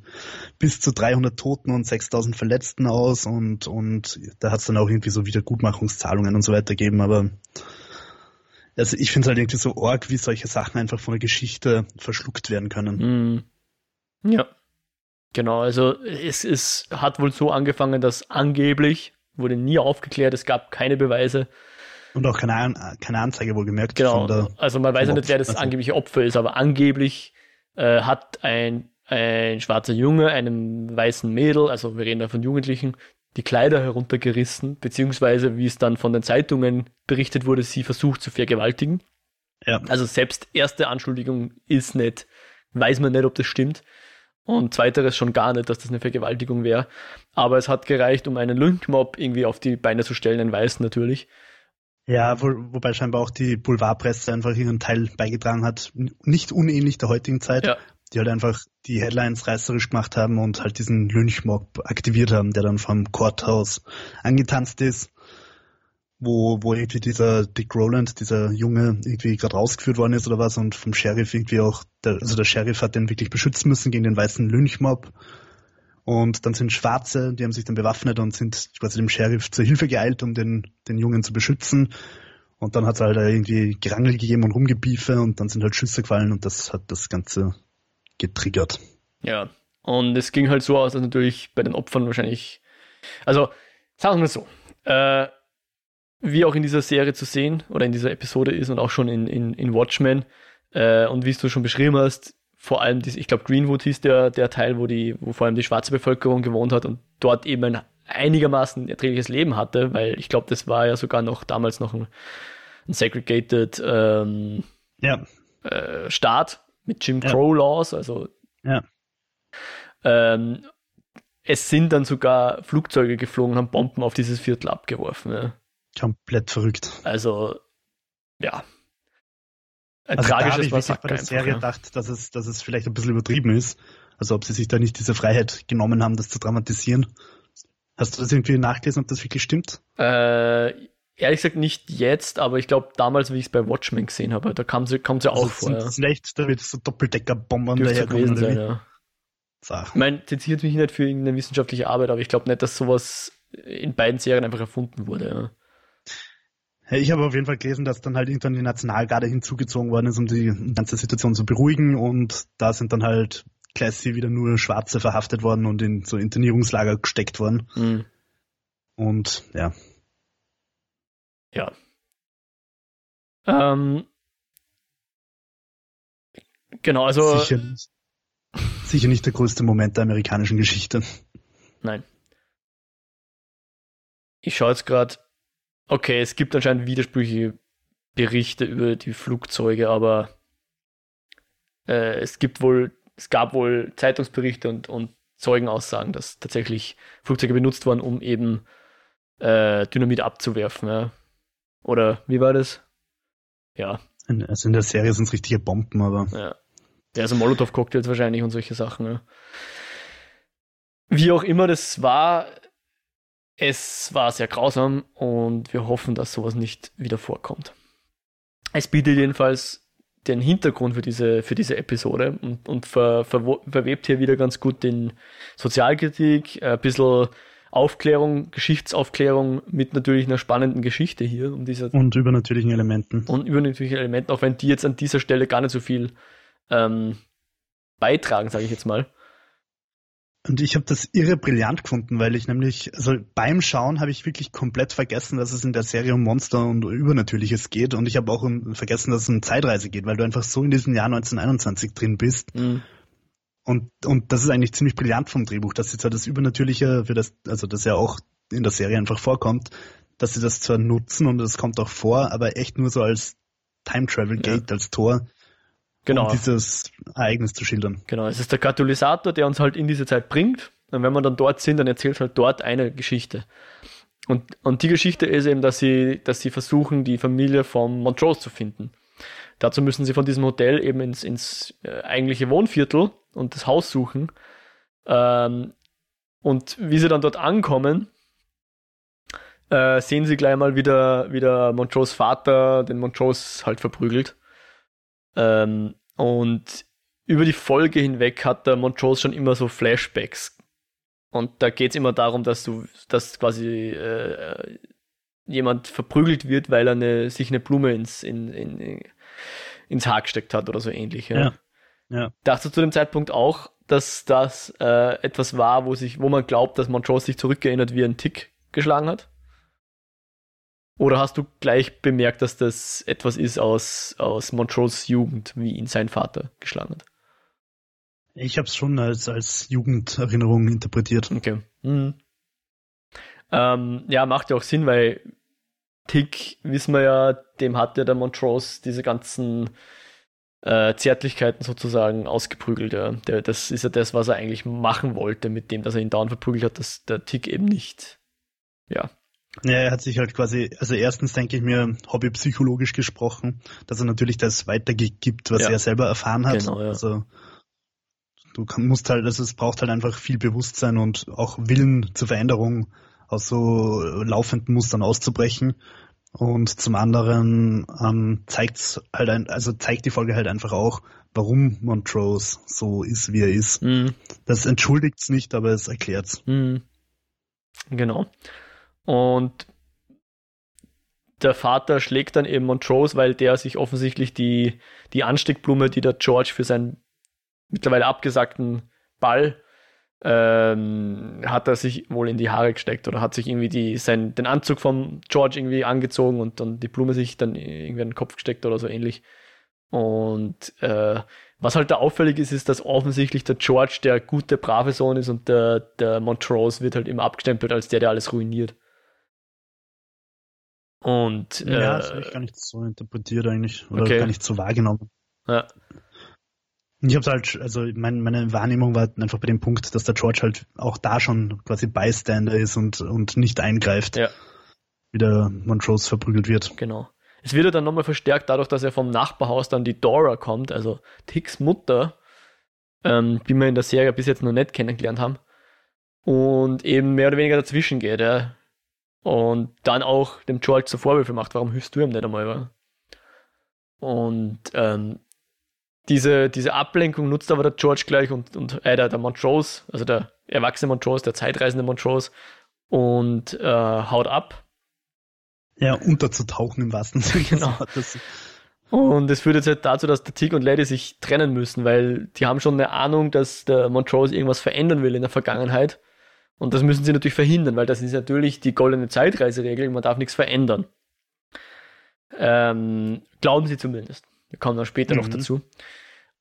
B: bis zu 300 Toten und 6000 Verletzten aus und, und da hat es dann auch irgendwie so Wiedergutmachungszahlungen und so weiter gegeben. Aber also ich finde es halt irgendwie so arg, wie solche Sachen einfach von der Geschichte verschluckt werden können.
A: Mm. Ja. Genau, also es, es hat wohl so angefangen, dass angeblich, wurde nie aufgeklärt, es gab keine Beweise.
B: Und auch keine, keine Anzeige wohl gemerkt.
A: Genau, also man weiß ja nicht, wer das angebliche Opfer ist, aber angeblich äh, hat ein, ein schwarzer Junge einem weißen Mädel, also wir reden da von Jugendlichen, die Kleider heruntergerissen, beziehungsweise, wie es dann von den Zeitungen berichtet wurde, sie versucht zu vergewaltigen. Ja. Also selbst erste Anschuldigung ist nicht, weiß man nicht, ob das stimmt. Und zweiteres schon gar nicht, dass das eine Vergewaltigung wäre. Aber es hat gereicht, um einen Lynchmob irgendwie auf die Beine zu stellen, ein Weiß natürlich.
B: Ja, wo, wobei scheinbar auch die Boulevardpresse einfach ihren Teil beigetragen hat. Nicht unähnlich der heutigen Zeit. Ja. Die halt einfach die Headlines reißerisch gemacht haben und halt diesen Lynchmob aktiviert haben, der dann vom Courthouse angetanzt ist wo, wo irgendwie dieser Dick Rowland, dieser Junge, irgendwie gerade rausgeführt worden ist oder was und vom Sheriff irgendwie auch, der, also der Sheriff hat den wirklich beschützen müssen gegen den weißen Lynchmob. Und dann sind Schwarze, die haben sich dann bewaffnet und sind quasi dem Sheriff zur Hilfe geeilt, um den, den Jungen zu beschützen. Und dann hat es halt irgendwie Gerangel gegeben und Rumgebiefe und dann sind halt Schüsse gefallen und das hat das Ganze getriggert.
A: Ja, und es ging halt so aus, dass natürlich bei den Opfern wahrscheinlich, also sagen wir so, äh, wie auch in dieser Serie zu sehen oder in dieser Episode ist und auch schon in, in, in Watchmen. Äh, und wie du schon beschrieben hast, vor allem, dies, ich glaube, Greenwood hieß der, der Teil, wo, die, wo vor allem die schwarze Bevölkerung gewohnt hat und dort eben ein einigermaßen erträgliches Leben hatte, weil ich glaube, das war ja sogar noch damals noch ein, ein segregated ähm, ja. äh, Staat mit Jim Crow Laws, also
B: ja.
A: ähm, es sind dann sogar Flugzeuge geflogen, haben Bomben auf dieses Viertel abgeworfen. Ja.
B: Komplett verrückt.
A: Also, ja.
B: Ein also tragisches da habe ich bei der Serie ja. gedacht, dass es, dass es vielleicht ein bisschen übertrieben ist. Also ob sie sich da nicht diese Freiheit genommen haben, das zu dramatisieren. Hast du das irgendwie nachgelesen, ob das wirklich stimmt?
A: Äh, ehrlich gesagt nicht jetzt, aber ich glaube damals, wie ich es bei Watchmen gesehen habe, da kam sie, kam sie also auch vor. Ja.
B: Vielleicht, da wird so Doppeldeckerbombern
A: daherkommen. Sein, ja. Ich meine, zitiert mich nicht für irgendeine wissenschaftliche Arbeit, aber ich glaube nicht, dass sowas in beiden Serien einfach erfunden wurde. Ja.
B: Ich habe auf jeden Fall gelesen, dass dann halt irgendwann die Nationalgarde hinzugezogen worden ist, um die ganze Situation zu beruhigen und da sind dann halt Classy wieder nur Schwarze verhaftet worden und in so Internierungslager gesteckt worden. Mhm. Und ja.
A: Ja. Ähm, genau, also.
B: Sicher nicht, sicher nicht der größte Moment der amerikanischen Geschichte.
A: Nein. Ich schaue jetzt gerade. Okay, es gibt anscheinend widersprüchliche Berichte über die Flugzeuge, aber äh, es gibt wohl, es gab wohl Zeitungsberichte und, und Zeugenaussagen, dass tatsächlich Flugzeuge benutzt wurden, um eben äh, Dynamit abzuwerfen. Ja. Oder wie war das? Ja.
B: Also in der Serie sind es richtige Bomben, aber.
A: Ja. Ja, also Molotow-Cocktails wahrscheinlich und solche Sachen. Ja. Wie auch immer das war, es war sehr grausam und wir hoffen, dass sowas nicht wieder vorkommt. Es bietet jedenfalls den Hintergrund für diese, für diese Episode und, und ver, ver, verwebt hier wieder ganz gut den Sozialkritik, ein bisschen Aufklärung, Geschichtsaufklärung mit natürlich einer spannenden Geschichte hier. Um diese,
B: und übernatürlichen Elementen.
A: Und übernatürlichen Elementen, auch wenn die jetzt an dieser Stelle gar nicht so viel ähm, beitragen, sage ich jetzt mal.
B: Und ich habe das irre brillant gefunden, weil ich nämlich, also beim Schauen habe ich wirklich komplett vergessen, dass es in der Serie um Monster und Übernatürliches geht. Und ich habe auch vergessen, dass es um Zeitreise geht, weil du einfach so in diesem Jahr 1921 drin bist. Mhm. Und, und das ist eigentlich ziemlich brillant vom Drehbuch, dass sie zwar das Übernatürliche, für das, also das ja auch in der Serie einfach vorkommt, dass sie das zwar nutzen und es kommt auch vor, aber echt nur so als Time Travel Gate, ja. als Tor
A: genau.
B: um dieses Ereignis zu schildern.
A: Genau, es ist der Katalysator, der uns halt in diese Zeit bringt. Und wenn wir dann dort sind, dann erzählt halt dort eine Geschichte. Und, und die Geschichte ist eben, dass sie, dass sie versuchen, die Familie von Montrose zu finden. Dazu müssen sie von diesem Hotel eben ins, ins äh, eigentliche Wohnviertel und das Haus suchen. Ähm, und wie sie dann dort ankommen, äh, sehen sie gleich mal wieder, wieder Montrose Vater, den Montrose halt verprügelt. Ähm, und über die Folge hinweg hat der Montrose schon immer so Flashbacks. Und da geht es immer darum, dass du, dass quasi äh, jemand verprügelt wird, weil er eine, sich eine Blume ins, in, in, ins Haar gesteckt hat oder so ähnlich. Ja. ja. ja. Dachte zu dem Zeitpunkt auch, dass das äh, etwas war, wo sich, wo man glaubt, dass Montrose sich zurückerinnert, wie er einen Tick geschlagen hat? Oder hast du gleich bemerkt, dass das etwas ist aus, aus Montrose Jugend, wie ihn sein Vater geschlagen hat?
B: Ich habe es schon als, als Jugenderinnerung interpretiert.
A: Okay. Mhm. Ähm, ja, macht ja auch Sinn, weil Tick, wissen wir ja, dem hat ja der Montrose diese ganzen äh, Zärtlichkeiten sozusagen ausgeprügelt. Ja. Der, das ist ja das, was er eigentlich machen wollte, mit dem, dass er ihn dauernd verprügelt hat, dass der Tick eben nicht, ja,
B: ja, er hat sich halt quasi, also erstens denke ich mir, hobbypsychologisch gesprochen, dass er natürlich das weitergibt, was ja. er selber erfahren hat. Genau, ja. Also du musst halt, also es braucht halt einfach viel Bewusstsein und auch Willen zur Veränderung aus so laufenden Mustern auszubrechen. Und zum anderen ähm, zeigt halt ein, also zeigt die Folge halt einfach auch, warum Montrose so ist, wie er ist. Mhm. Das entschuldigt's nicht, aber es erklärt's.
A: Mhm. Genau. Und der Vater schlägt dann eben Montrose, weil der sich offensichtlich die, die Ansteckblume, die der George für seinen mittlerweile abgesagten Ball ähm, hat er sich wohl in die Haare gesteckt oder hat sich irgendwie die, sein, den Anzug vom George irgendwie angezogen und dann die Blume sich dann irgendwie in den Kopf gesteckt oder so ähnlich. Und äh, was halt da auffällig ist, ist, dass offensichtlich der George der gute, brave Sohn ist und der, der Montrose wird halt immer abgestempelt als der, der alles ruiniert. Und
B: ja, äh, das habe ich gar nicht so interpretiert eigentlich oder okay. gar nicht so wahrgenommen. Ja. Ich habe halt, also mein, meine Wahrnehmung war einfach bei dem Punkt, dass der George halt auch da schon quasi Bystander ist und, und nicht eingreift, ja. wie der Montrose verprügelt wird.
A: Genau. Es wird ja dann nochmal verstärkt dadurch, dass er vom Nachbarhaus dann die Dora kommt, also Ticks Mutter, ähm, die wir in der Serie bis jetzt noch nicht kennengelernt haben. Und eben mehr oder weniger dazwischen geht. Ja und dann auch dem George so Vorwürfe macht, warum hilfst du ihm nicht einmal? Wa? Und ähm, diese, diese Ablenkung nutzt aber der George gleich und, und äh, der, der Montrose, also der erwachsene Montrose, der zeitreisende Montrose, und äh, haut ab.
B: Ja, unterzutauchen im wahrsten Sinne.
A: Genau. Und es führt jetzt halt dazu, dass der Tick und Lady sich trennen müssen, weil die haben schon eine Ahnung, dass der Montrose irgendwas verändern will in der Vergangenheit Und das müssen sie natürlich verhindern, weil das ist natürlich die goldene Zeitreiseregel, man darf nichts verändern. Ähm, glauben sie zumindest. Wir kommen dann später mhm. noch dazu.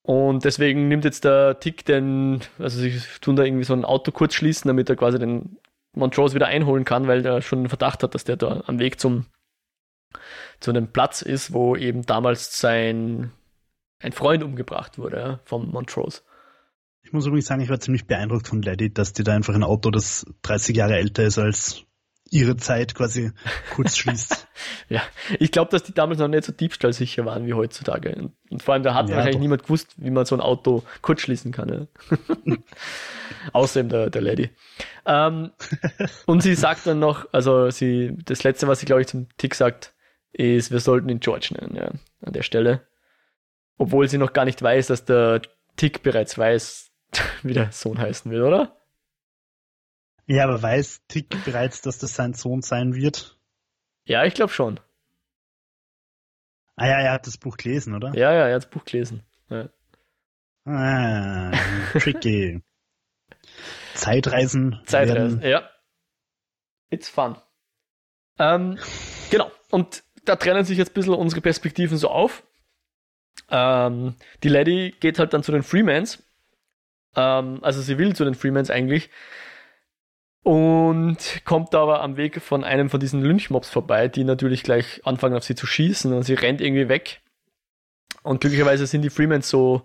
A: Und deswegen nimmt jetzt der Tick den, also sie tun da irgendwie so ein Auto kurz schließen, damit er quasi den Montrose wieder einholen kann, weil der schon einen Verdacht hat, dass der da am Weg zum zu einem Platz ist, wo eben damals sein ein Freund umgebracht wurde ja, vom Montrose.
B: Ich muss übrigens sagen, ich war ziemlich beeindruckt von Lady, dass die da einfach ein Auto, das 30 Jahre älter ist als ihre Zeit quasi kurz schließt. (laughs)
A: ja, ich glaube, dass die damals noch nicht so diebstahlsicher waren wie heutzutage. Und, und vor allem, da hat ja, wahrscheinlich doch. niemand gewusst, wie man so ein Auto kurz schließen kann. Ja. (laughs) Außerdem der, der Lady. Ähm, und sie sagt dann noch, also sie, das letzte, was sie, glaube ich, zum Tick sagt, ist, wir sollten ihn George nennen, ja, an der Stelle. Obwohl sie noch gar nicht weiß, dass der Tick bereits weiß, (laughs) wie der Sohn heißen will, oder?
B: Ja, aber weiß Tick bereits, dass das sein Sohn sein wird?
A: Ja, ich glaube schon.
B: Ah ja, er hat das Buch gelesen, oder?
A: Ja, ja, er hat das Buch gelesen. Ja.
B: Ah, tricky. (laughs) Zeitreisen.
A: Zeitreisen, werden... ja. It's fun. Ähm, genau. Und da trennen sich jetzt ein bisschen unsere Perspektiven so auf. Ähm, die Lady geht halt dann zu den Freemans. Ähm, also sie will zu den Freemans eigentlich. Und kommt aber am Weg von einem von diesen Lynchmobs vorbei, die natürlich gleich anfangen auf sie zu schießen und sie rennt irgendwie weg. Und glücklicherweise sind die Freemans so,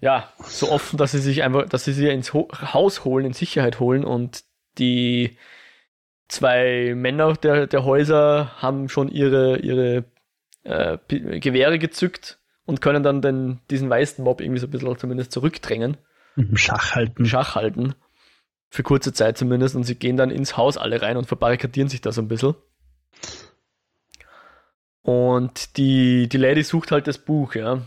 A: ja, so offen, dass sie sich einfach, dass sie sie ins Ho Haus holen, in Sicherheit holen und die zwei Männer der, der Häuser haben schon ihre, ihre äh, Gewehre gezückt und können dann den, diesen weißen Mob irgendwie so ein bisschen zumindest zurückdrängen.
B: Schach halten.
A: Schach halten. Für kurze Zeit zumindest. Und sie gehen dann ins Haus alle rein und verbarrikadieren sich da so ein bisschen. Und die, die Lady sucht halt das Buch, ja.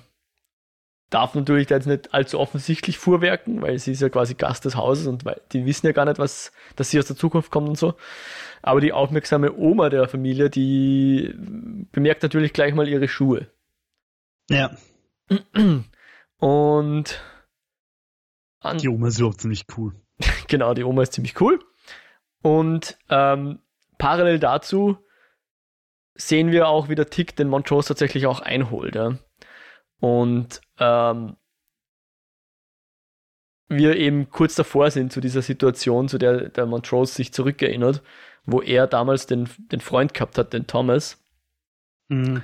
A: Darf natürlich da jetzt nicht allzu offensichtlich vorwerken, weil sie ist ja quasi Gast des Hauses und die wissen ja gar nicht, was, dass sie aus der Zukunft kommt und so. Aber die aufmerksame Oma der Familie, die bemerkt natürlich gleich mal ihre Schuhe.
B: Ja.
A: Und
B: an, die Oma ist überhaupt ziemlich cool. (laughs)
A: genau, die Oma ist ziemlich cool. Und ähm, parallel dazu sehen wir auch, wie der Tick den Montrose tatsächlich auch einholt. Ja? Und ähm, wir eben kurz davor sind zu dieser Situation, zu der der Montrose sich zurückerinnert, wo er damals den, den Freund gehabt hat, den Thomas, mhm.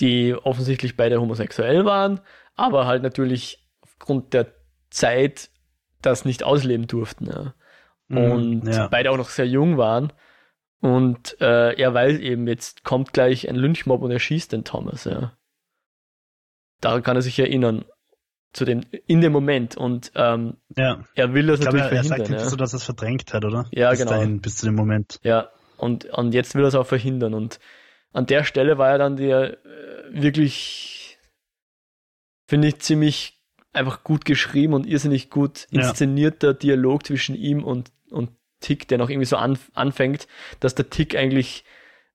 A: die offensichtlich beide homosexuell waren, aber halt natürlich aufgrund der Zeit das nicht ausleben durften. Ja. Mhm, und ja. beide auch noch sehr jung waren. Und äh, er weiß eben, jetzt kommt gleich ein Lynchmob und er schießt den Thomas. Ja. Daran kann er sich erinnern. Zu dem, in dem Moment. Und ähm,
B: ja.
A: er will das
B: ich
A: natürlich
B: glaube, er,
A: verhindern.
B: Er sagt ja. so, dass er es verdrängt hat, oder?
A: Ja,
B: bis
A: genau.
B: Dahin, bis zu dem Moment.
A: Ja, und, und jetzt will er es auch verhindern. Und an der Stelle war er dann der äh, wirklich, finde ich, ziemlich einfach gut geschrieben und irrsinnig gut inszenierter ja. Dialog zwischen ihm und, und Tick, der noch irgendwie so an, anfängt, dass der Tick eigentlich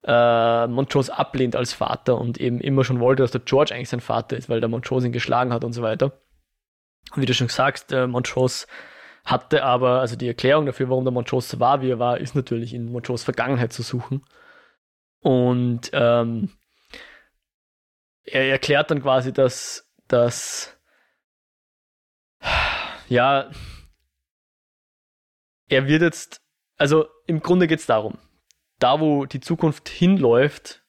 A: äh, Montrose ablehnt als Vater und eben immer schon wollte, dass der George eigentlich sein Vater ist, weil der Montrose ihn geschlagen hat und so weiter. Und wie du schon sagst, der Montrose hatte aber, also die Erklärung dafür, warum der Montrose so war, wie er war, ist natürlich in Montrose Vergangenheit zu suchen. Und ähm, er erklärt dann quasi, dass, dass ja, er wird jetzt, also im Grunde geht es darum, da wo die Zukunft hinläuft,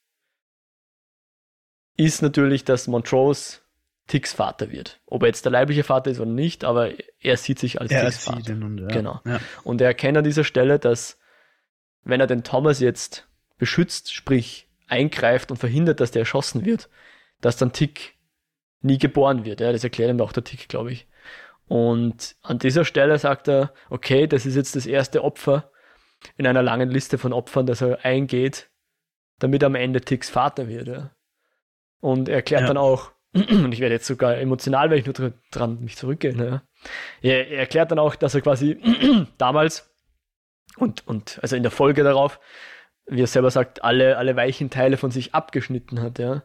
A: ist natürlich, dass Montrose Ticks Vater wird. Ob er jetzt der leibliche Vater ist oder nicht, aber er sieht sich als
B: er Ticks Vater. Und, ja.
A: Genau.
B: Ja.
A: Und er erkennt an dieser Stelle, dass wenn er den Thomas jetzt beschützt, sprich eingreift und verhindert, dass der erschossen wird, dass dann Tick nie geboren wird. Ja, das erklärt ihm auch der Tick, glaube ich. Und an dieser Stelle sagt er, okay, das ist jetzt das erste Opfer in einer langen Liste von Opfern, das er eingeht, damit am Ende Ticks Vater wird. Ja. Und er erklärt ja. dann auch, (clears throat) und ich werde jetzt sogar emotional, wenn ich nur dran mich zurückgehe. Ne? Er, er erklärt dann auch, dass er quasi (clears throat) damals und, und also in der Folge darauf, wie er selber sagt, alle, alle weichen Teile von sich abgeschnitten hat, ja.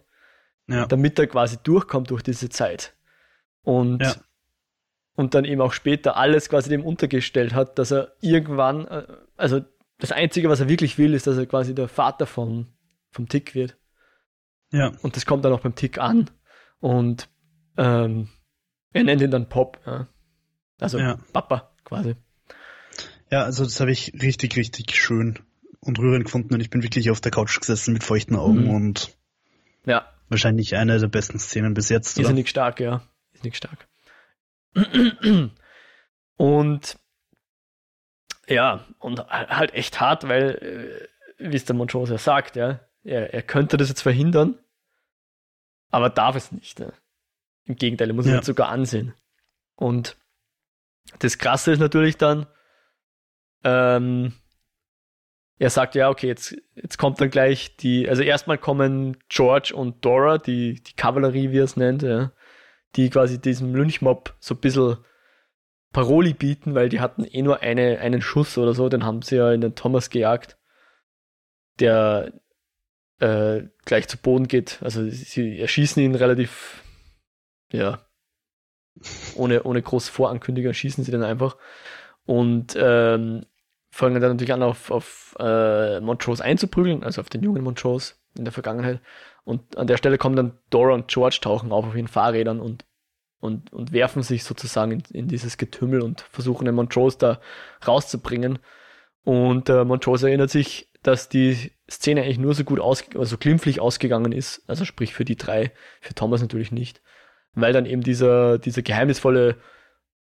A: ja. Damit er quasi durchkommt durch diese Zeit. Und ja und dann eben auch später alles quasi dem untergestellt hat, dass er irgendwann, äh, also das Einzige, was er wirklich will, ist, dass er quasi der Vater von, vom Tick wird. Ja. Und das kommt dann auch beim Tick an. Und ähm, er nennt ihn dann Pop. Ja. Also ja. Papa quasi.
B: Ja, also das habe ich richtig, richtig schön und rührend gefunden und ich bin wirklich auf der Couch gesessen mit feuchten Augen mhm. und ja. wahrscheinlich eine der besten Szenen bis jetzt.
A: Ist ja nicht stark, ja. Ist nicht stark. Und ja, und halt echt hart, weil, äh, wie es der Montrose ja sagt, ja, er, er könnte das jetzt verhindern, aber darf es nicht. Ne? Im Gegenteil, er muss ja. es sogar ansehen. Und das Krasse ist natürlich dann, ähm, er sagt ja, okay, jetzt, jetzt kommt dann gleich die, also erstmal kommen George und Dora, die, die Kavallerie, wie er es nennt, ja, die quasi diesem Lynchmob so ein bisschen Paroli bieten, weil die hatten eh nur eine, einen Schuss oder so, den haben sie ja in den Thomas gejagt, der äh, gleich zu Boden geht. Also sie erschießen ihn relativ, ja, ohne, ohne groß Vorankündigung schießen sie dann einfach. Und ähm, fangen dann natürlich an, auf, auf äh, Montrose einzuprügeln, also auf den jungen Montrose in der Vergangenheit. Und an der Stelle kommen dann Dora und George tauchen auf auf ihren Fahrrädern und, und, und werfen sich sozusagen in, in dieses Getümmel und versuchen den Montrose da rauszubringen. Und äh, Montrose erinnert sich, dass die Szene eigentlich nur so gut aus, also glimpflich ausgegangen ist, also sprich für die drei, für Thomas natürlich nicht, weil dann eben dieser, dieser geheimnisvolle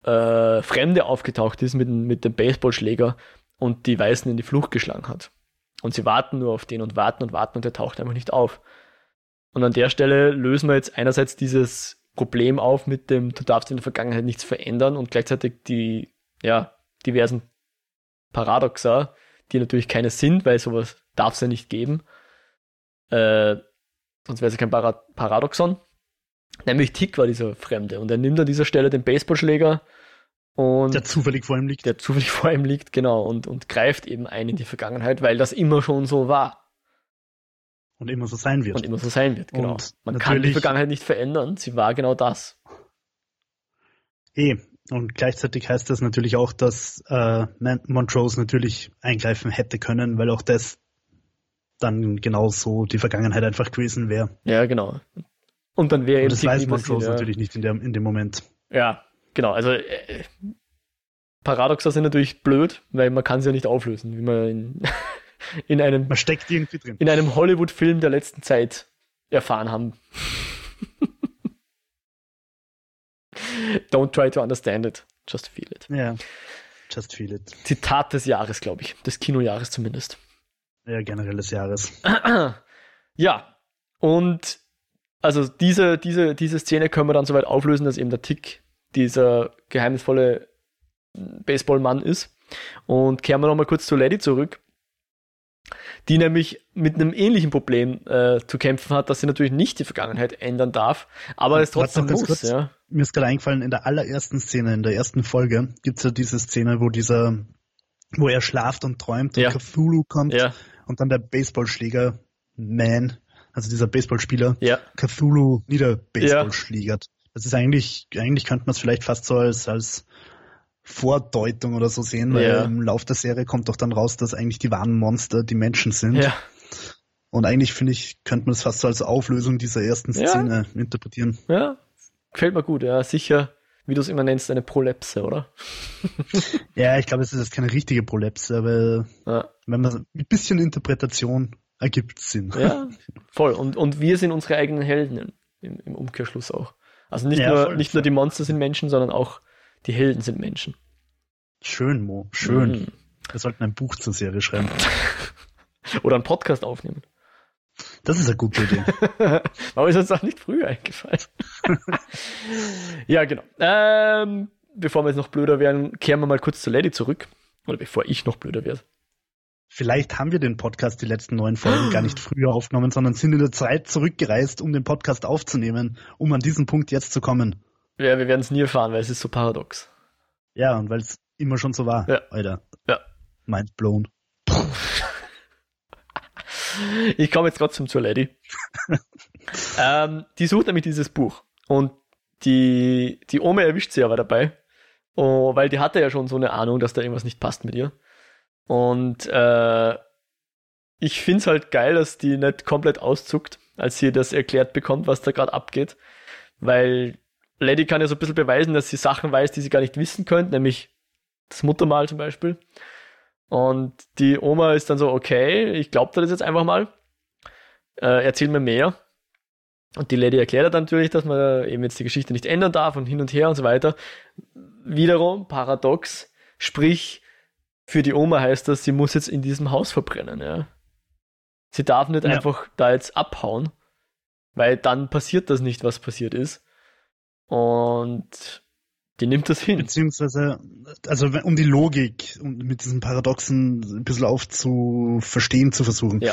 A: äh, Fremde aufgetaucht ist mit, mit dem Baseballschläger und die Weißen in die Flucht geschlagen hat. Und sie warten nur auf den und warten und warten und der taucht einfach nicht auf. Und an der Stelle lösen wir jetzt einerseits dieses Problem auf mit dem, du darfst in der Vergangenheit nichts verändern und gleichzeitig die, ja, diversen Paradoxa, die natürlich keine sind, weil sowas darf es ja nicht geben. Äh, sonst wäre es ja kein Para Paradoxon. Nämlich Tick war dieser Fremde und er nimmt an dieser Stelle den Baseballschläger und
B: der zufällig vor ihm liegt.
A: Der zufällig (laughs) vor ihm liegt, genau, und, und greift eben ein in die Vergangenheit, weil das immer schon so war.
B: Und immer so sein wird.
A: Und immer so sein wird, genau. Und Man kann die Vergangenheit nicht verändern, sie war genau das.
B: Eh, und gleichzeitig heißt das natürlich auch, dass äh, Montrose natürlich eingreifen hätte können, weil auch das dann genauso die Vergangenheit einfach gewesen wäre.
A: Ja, genau. Und dann wäre
B: eben. Das weiß Montrose ja. natürlich nicht in, der, in dem Moment.
A: Ja, genau. Also äh, Paradoxa sind natürlich blöd, weil man kann sie ja nicht auflösen, wie man in (laughs) in einem,
B: Man steckt irgendwie drin.
A: In einem Hollywood-Film der letzten Zeit erfahren haben. (laughs) Don't try to understand it. Just feel it.
B: Ja. Just feel it.
A: Zitat des Jahres, glaube ich. Des Kinojahres zumindest.
B: Ja, generell des Jahres. (clears throat)
A: ja. Und also diese, diese, diese Szene können wir dann soweit auflösen, dass eben der Tick dieser geheimnisvolle Baseballmann ist. Und kehren wir nochmal kurz zu Lady zurück die nämlich mit einem ähnlichen Problem äh, zu kämpfen hat, dass sie natürlich nicht die Vergangenheit ändern darf, aber es trotzdem muss. Kurz, ja.
B: Mir ist gerade eingefallen, in der allerersten Szene, in der ersten Folge, gibt es ja diese Szene, wo dieser, wo er schlaft und träumt ja. und Cthulhu kommt ja. und dann der Baseballschläger Man, also dieser Baseballspieler, ja. Cthulhu nieder Baseballschlägert. Das ist eigentlich, eigentlich könnte man es vielleicht fast so als, als Vordeutung oder so sehen, weil ja. im Lauf der Serie kommt doch dann raus, dass eigentlich die wahren Monster die Menschen sind. Ja. Und eigentlich finde ich, könnte man es fast so als Auflösung dieser ersten Szene ja. interpretieren.
A: Ja, gefällt mir gut, ja, sicher, wie du es immer nennst, eine Prolepse, oder? (laughs)
B: ja, ich glaube, es ist jetzt keine richtige Prolepse, aber ja. wenn man ein bisschen Interpretation ergibt Sinn.
A: Ja, (laughs) voll. Und, und wir sind unsere eigenen Helden im, im Umkehrschluss auch. Also nicht, ja, nur, voll, nicht nur die Monster sind Menschen, sondern auch die Helden sind Menschen.
B: Schön, Mo. Schön. Mhm. Wir sollten ein Buch zur Serie schreiben. (laughs)
A: Oder einen Podcast aufnehmen.
B: Das ist eine gute Idee. (laughs)
A: Warum ist uns das nicht früher eingefallen? (laughs) ja, genau. Ähm, bevor wir jetzt noch blöder werden, kehren wir mal kurz zu Lady zurück. Oder bevor ich noch blöder werde.
B: Vielleicht haben wir den Podcast die letzten neun Folgen gar nicht früher aufgenommen, sondern sind in der Zeit zurückgereist, um den Podcast aufzunehmen, um an diesen Punkt jetzt zu kommen.
A: Ja, wir werden es nie erfahren, weil es ist so paradox.
B: Ja, und weil es immer schon so war.
A: Ja.
B: Alter.
A: Ja.
B: Mind blown.
A: ich komme jetzt trotzdem zur Lady. (laughs) ähm, die sucht nämlich dieses Buch. Und die, die Oma erwischt sie aber dabei, Oh, weil die hatte ja schon so eine Ahnung, dass da irgendwas nicht passt mit ihr. Und äh, ich finde es halt geil, dass die nicht komplett auszuckt, als sie das erklärt bekommt, was da gerade abgeht. Weil Lady kann ja so ein bisschen beweisen, dass sie Sachen weiß, die sie gar nicht wissen könnte, nämlich das Muttermal zum Beispiel. Und die Oma ist dann so, okay, ich glaube dir das jetzt einfach mal. Äh, erzähl mir mehr. Und die Lady erklärt dann natürlich, dass man eben jetzt die Geschichte nicht ändern darf und hin und her und so weiter. Wiederum paradox, sprich, für die Oma heißt das, sie muss jetzt in diesem Haus verbrennen, ja. Sie darf nicht ja. einfach da jetzt abhauen, weil dann passiert das nicht, was passiert ist. Und die nimmt das hin.
B: Beziehungsweise, also um die Logik und mit diesen Paradoxen ein bisschen aufzuverstehen zu versuchen. Ja.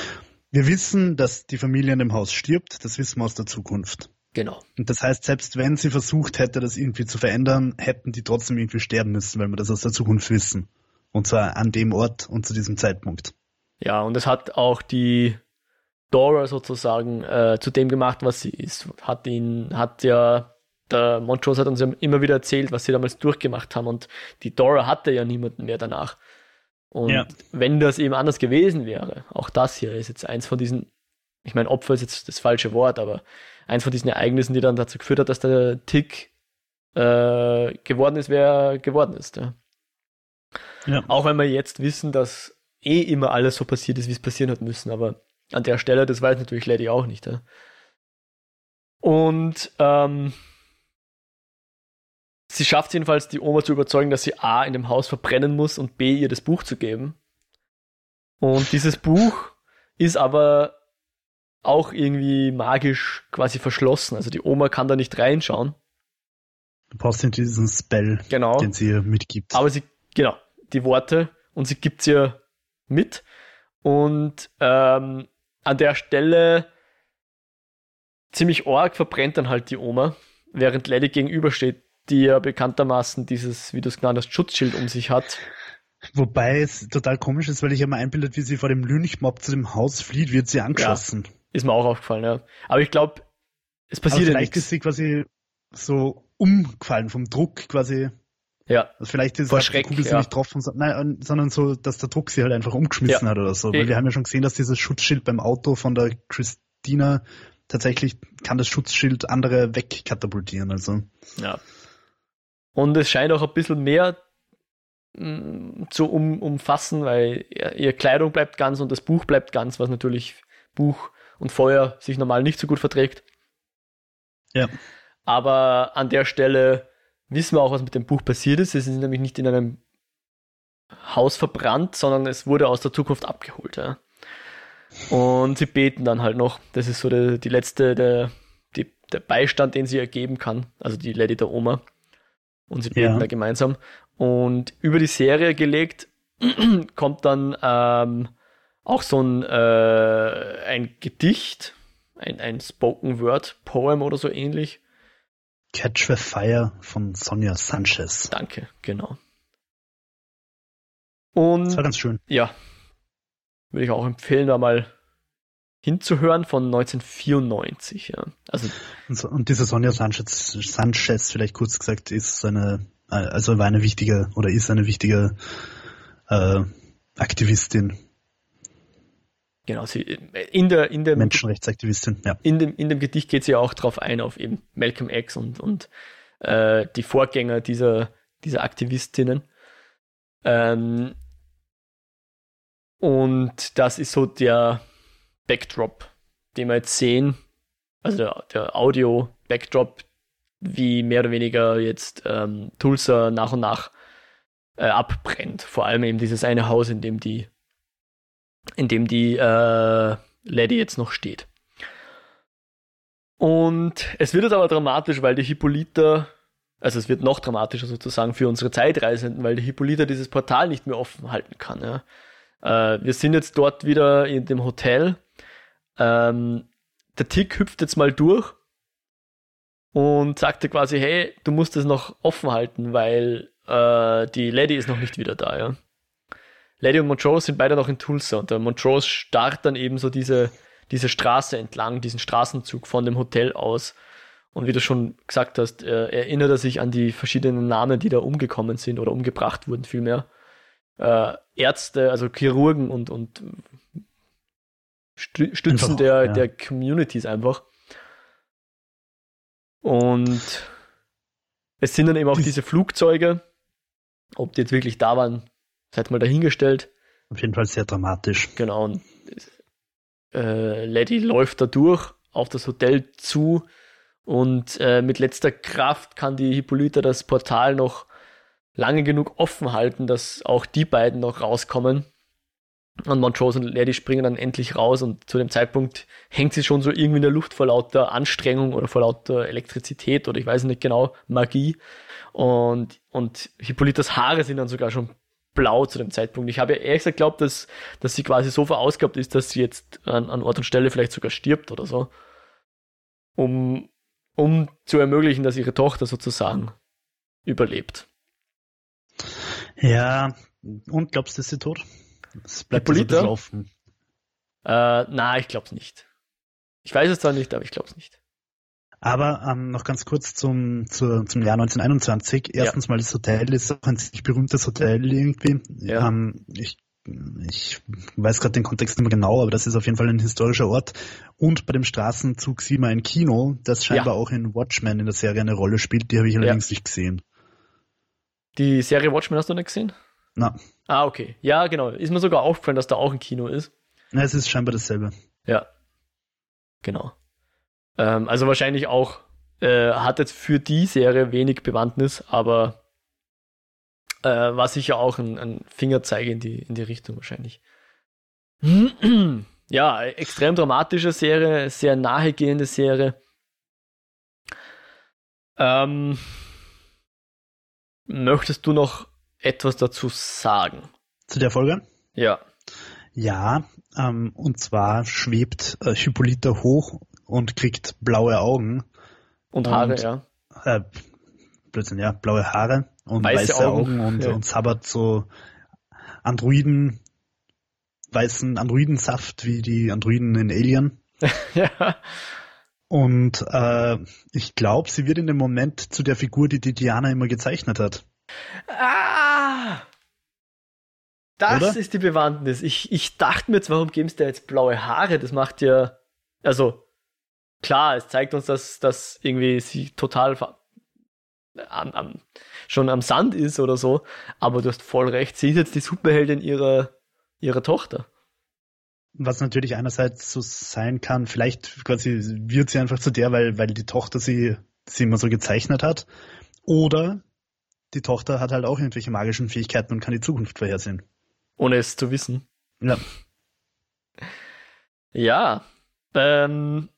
B: Wir wissen, dass die Familie in dem Haus stirbt, das wissen wir aus der Zukunft.
A: Genau.
B: Und das heißt, selbst wenn sie versucht hätte, das irgendwie zu verändern, hätten die trotzdem irgendwie sterben müssen, weil wir das aus der Zukunft wissen. Und zwar an dem Ort und zu diesem Zeitpunkt.
A: Ja, und es hat auch die Dora sozusagen äh, zu dem gemacht, was sie ist. Hat ihn, hat ja, der Montrose hat uns ja immer wieder erzählt, was sie damals durchgemacht haben und die Dora hatte ja niemanden mehr danach. Und ja. wenn das eben anders gewesen wäre, auch das hier ist jetzt eins von diesen, ich meine, Opfer ist jetzt das falsche Wort, aber eins von diesen Ereignissen, die dann dazu geführt hat, dass der Tick äh, geworden ist, wer er geworden ist. Ja. Ja. Auch wenn wir jetzt wissen, dass eh immer alles so passiert ist, wie es passieren hat müssen, aber an der Stelle, das weiß natürlich Lady auch nicht. Ja. Und ähm, sie schafft jedenfalls, die Oma zu überzeugen, dass sie A in dem Haus verbrennen muss und B ihr das Buch zu geben. Und dieses Buch ist aber auch irgendwie magisch quasi verschlossen. Also die Oma kann da nicht reinschauen.
B: Du brauchst nicht diesen Spell,
A: genau.
B: den sie ihr mitgibt.
A: Aber sie, genau, die Worte und sie gibt sie ihr mit. Und ähm, an der Stelle ziemlich arg verbrennt dann halt die Oma, während Lady gegenübersteht, die ja bekanntermaßen dieses, wie du es genannt hast, Schutzschild um sich hat.
B: Wobei es total komisch ist, weil ich immer einbildet, wie sie vor dem Lynchmob zu dem Haus flieht, wird sie angeschossen. Ja,
A: ist mir auch aufgefallen, ja. Aber ich glaube, es passiert Aber
B: vielleicht ja ist sie quasi so umgefallen vom Druck quasi.
A: Ja.
B: Also vielleicht ist
A: Vor Schreck,
B: die Kugel
A: ja.
B: nicht getroffen, nein, sondern so, dass der Druck sie halt einfach umgeschmissen ja. hat oder so. Weil e wir haben ja schon gesehen, dass dieses Schutzschild beim Auto von der Christina tatsächlich kann das Schutzschild andere wegkatapultieren, also.
A: Ja. Und es scheint auch ein bisschen mehr mm, zu um, umfassen, weil ihre Kleidung bleibt ganz und das Buch bleibt ganz, was natürlich Buch und Feuer sich normal nicht so gut verträgt.
B: Ja.
A: Aber an der Stelle wissen wir auch, was mit dem Buch passiert ist. Es ist nämlich nicht in einem Haus verbrannt, sondern es wurde aus der Zukunft abgeholt. Ja. Und sie beten dann halt noch. Das ist so der, die letzte, der, die, der Beistand, den sie ergeben kann. Also die Lady der Oma. Und sie beten ja. da gemeinsam. Und über die Serie gelegt (clears throat) kommt dann ähm, auch so ein, äh, ein Gedicht, ein, ein Spoken Word Poem oder so ähnlich.
B: Catch the Fire von Sonja Sanchez.
A: Danke, genau. Und
B: das war ganz schön.
A: Ja. Würde ich auch empfehlen, da mal hinzuhören von 1994. Ja. Also,
B: und, diese Sonja Sanchez, Sanchez, vielleicht kurz gesagt, ist eine, also war eine wichtige oder ist eine wichtige äh, Aktivistin
A: Genau, sie in der in der
B: Menschenrechtsaktivistin, ja.
A: In dem, in dem Gedicht geht sie ja auch drauf ein, auf eben Malcolm X und, und äh, die Vorgänger dieser, dieser Aktivistinnen. Ähm, und das ist so der Backdrop, den wir jetzt sehen, also der, der Audio-Backdrop, wie mehr oder weniger jetzt ähm, Tulsa nach und nach äh, abbrennt. Vor allem eben dieses eine Haus, in dem die in dem die äh, Lady jetzt noch steht. Und es wird jetzt aber dramatisch, weil die Hippolyta, also es wird noch dramatischer sozusagen für unsere Zeitreisenden, weil die Hippolyta dieses Portal nicht mehr offen halten kann. Ja. Äh, wir sind jetzt dort wieder in dem Hotel. Ähm, der Tick hüpft jetzt mal durch und sagte quasi, hey, du musst es noch offen halten, weil äh, die Lady ist noch nicht wieder da. Ja. Lady und Montrose sind beide noch in Tulsa und der Montrose starrt dann eben so diese, diese Straße entlang, diesen Straßenzug von dem Hotel aus Und wie du schon gesagt hast, äh, erinnert er sich an die verschiedenen Namen, die da umgekommen sind oder umgebracht wurden, vielmehr. Äh, Ärzte, also Chirurgen und, und Stützen einfach, der, ja. der Communities einfach. Und es sind dann eben auch diese Flugzeuge. Ob die jetzt wirklich da waren, seid mal dahingestellt.
B: Auf jeden Fall sehr dramatisch.
A: Genau. Und, äh, Lady läuft da durch auf das Hotel zu und äh, mit letzter Kraft kann die Hippolyta das Portal noch lange genug offen halten, dass auch die beiden noch rauskommen. Und Montrose und Lady springen dann endlich raus und zu dem Zeitpunkt hängt sie schon so irgendwie in der Luft vor lauter Anstrengung oder vor lauter Elektrizität oder ich weiß nicht genau, Magie. Und, und Hippolytas Haare sind dann sogar schon blau zu dem Zeitpunkt. Ich habe ja ehrlich gesagt geglaubt, dass, dass sie quasi so verausgabt ist, dass sie jetzt an, an Ort und Stelle vielleicht sogar stirbt oder so. Um, um zu ermöglichen, dass ihre Tochter sozusagen überlebt.
B: Ja, und glaubst du, ist sie tot?
A: Es bleibt also ein offen. Äh, na, ich glaub's nicht. Ich weiß es zwar nicht, aber ich glaub's nicht.
B: Aber ähm, noch ganz kurz zum, zu, zum Jahr 1921. Erstens ja. mal, das Hotel ist auch ein ziemlich berühmtes Hotel irgendwie. Ja. Ähm, ich ich weiß gerade den Kontext nicht mehr genau, aber das ist auf jeden Fall ein historischer Ort. Und bei dem Straßenzug sieht man ein Kino, das scheinbar ja. auch in Watchmen in der Serie eine Rolle spielt. Die habe ich allerdings ja. nicht gesehen.
A: Die Serie Watchmen hast du nicht gesehen?
B: Na.
A: Ah, okay. Ja, genau. Ist mir sogar aufgefallen, dass da auch ein Kino ist.
B: Na, es ist scheinbar dasselbe.
A: Ja. Genau. Ähm, also wahrscheinlich auch, äh, hat jetzt für die Serie wenig Bewandtnis, aber äh, war sicher auch ein, ein Fingerzeig in die, in die Richtung wahrscheinlich. (clears throat) ja, extrem dramatische Serie, sehr nahegehende Serie. Ähm, möchtest du noch etwas dazu sagen?
B: Zu der Folge?
A: Ja.
B: Ja, ähm, und zwar schwebt äh, Hippolyta hoch und kriegt blaue Augen.
A: Und Haare, und, ja.
B: Äh, Blödsinn, ja, blaue Haare und weiße, weiße Augen, Augen, und, ja. und sabbert so Androiden, weißen Androidensaft wie die Androiden in Alien. (laughs) ja. Und äh, ich glaube, sie wird in dem Moment zu der Figur, die die Diana immer gezeichnet hat.
A: Ah! Das Oder? ist die Bewandtnis. Ich, ich dachte mir jetzt, warum geben sie da jetzt blaue Haare? Das macht ja. Also, klar, es zeigt uns, dass, dass irgendwie sie total am, am, schon am Sand ist oder so. Aber du hast voll recht, sie ist jetzt die Superheldin ihrer, ihrer Tochter.
B: Was natürlich einerseits so sein kann, vielleicht quasi wird sie einfach zu der, weil, weil die Tochter sie, sie immer so gezeichnet hat. Oder die Tochter hat halt auch irgendwelche magischen Fähigkeiten und kann die Zukunft vorhersehen.
A: Ohne es zu wissen.
B: Ja.
A: Ja. Ähm,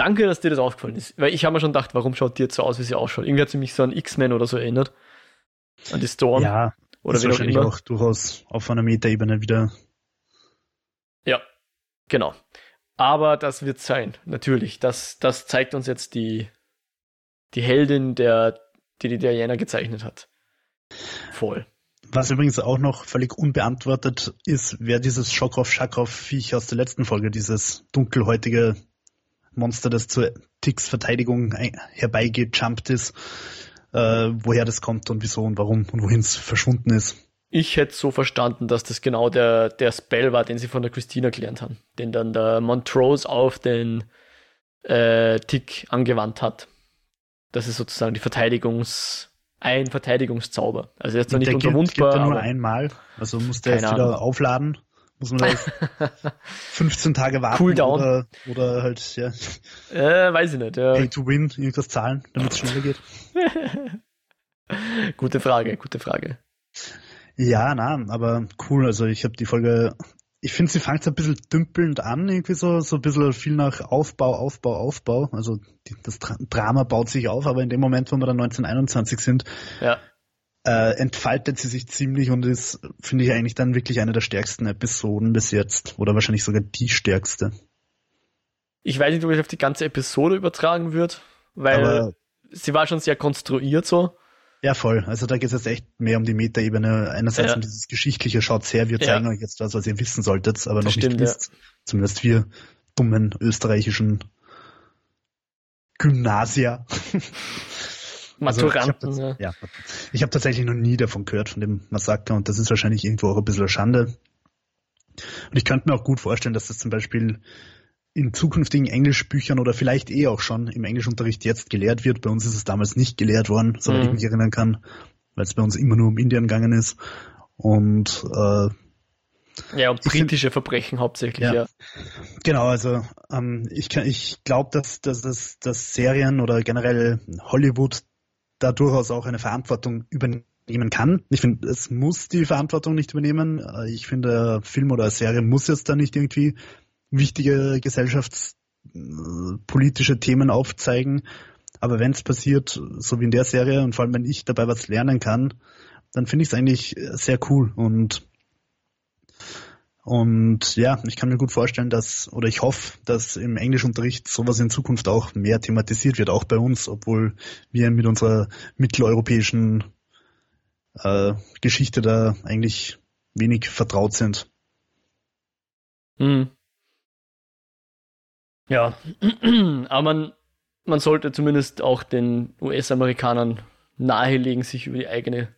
A: Danke, dass dir das aufgefallen ist. Weil ich habe mir schon gedacht, warum schaut die jetzt so aus, wie sie ausschaut? Irgendwie hat sie mich so an X-Men oder so erinnert. An die Storm.
B: Ja, oder ist wahrscheinlich auch, auch durchaus auf einer Metaebene wieder.
A: Ja, genau. Aber das wird sein, natürlich. Das, das zeigt uns jetzt die, die Heldin, der, die die Diana gezeichnet hat. Voll.
B: Was übrigens auch noch völlig unbeantwortet ist, wer dieses Schokroff-Schakroff-Viech aus der letzten Folge, dieses dunkelhäutige Monster, das zur Ticks Verteidigung herbeigejumpt ist, äh, woher das kommt und wieso und warum und wohin es verschwunden ist.
A: Ich hätte so verstanden, dass das genau der, der Spell war, den sie von der Christina gelernt haben, den dann der Montrose auf den äh, Tick angewandt hat. Das ist sozusagen die Verteidigungs- ein Verteidigungszauber. Also ist zwar nicht unverwundbar.
B: Gibt, gibt nur einmal, also muss der jetzt wieder aufladen. Muss man (laughs) da 15 Tage warten
A: Cooldown.
B: Oder, oder halt, ja.
A: Äh, weiß ich nicht. Ja.
B: Pay to win, irgendwas zahlen, damit es schneller geht. (laughs)
A: gute Frage, gute Frage.
B: Ja, na, aber cool. Also ich habe die Folge, ich finde, sie fängt ein bisschen dümpelnd an, irgendwie so, so ein bisschen viel nach Aufbau, Aufbau, Aufbau. Also die, das Drama baut sich auf, aber in dem Moment, wo wir dann 1921 sind,
A: ja
B: äh, entfaltet sie sich ziemlich und ist, finde ich, eigentlich dann wirklich eine der stärksten Episoden bis jetzt. Oder wahrscheinlich sogar die stärkste.
A: Ich weiß nicht, ob ich auf die ganze Episode übertragen wird, weil Aber sie war schon sehr konstruiert so.
B: Ja, voll. Also da geht es jetzt echt mehr um die Metaebene. Einerseits ja. um dieses Geschichtliche, schaut her, wir zeigen ja. euch jetzt was, was ihr wissen solltet, aber noch stimmt, nicht wisst. Ja. Zumindest wir dummen österreichischen Gymnasia.
A: Maturanten, (laughs)
B: also ich habe ja. ja. hab tatsächlich noch nie davon gehört, von dem Massaker, und das ist wahrscheinlich irgendwo auch ein bisschen eine Schande. Und ich könnte mir auch gut vorstellen, dass das zum Beispiel in zukünftigen Englischbüchern oder vielleicht eh auch schon im Englischunterricht jetzt gelehrt wird. Bei uns ist es damals nicht gelehrt worden, soweit mhm. ich mich erinnern kann, weil es bei uns immer nur um Indien gegangen ist. Und äh,
A: ja, und britische find, Verbrechen hauptsächlich, ja. ja.
B: Genau, also ähm, ich, ich glaube, dass, dass, dass, dass Serien oder generell Hollywood da durchaus auch eine Verantwortung übernehmen kann. Ich finde, es muss die Verantwortung nicht übernehmen. Äh, ich finde, Film oder Serie muss jetzt da nicht irgendwie wichtige gesellschaftspolitische Themen aufzeigen. Aber wenn es passiert, so wie in der Serie, und vor allem wenn ich dabei was lernen kann, dann finde ich es eigentlich sehr cool. Und und ja, ich kann mir gut vorstellen, dass, oder ich hoffe, dass im Englischunterricht sowas in Zukunft auch mehr thematisiert wird, auch bei uns, obwohl wir mit unserer mitteleuropäischen äh, Geschichte da eigentlich wenig vertraut sind.
A: Hm. Ja, (clears throat) aber man, man sollte zumindest auch den US-Amerikanern nahelegen, sich über die eigene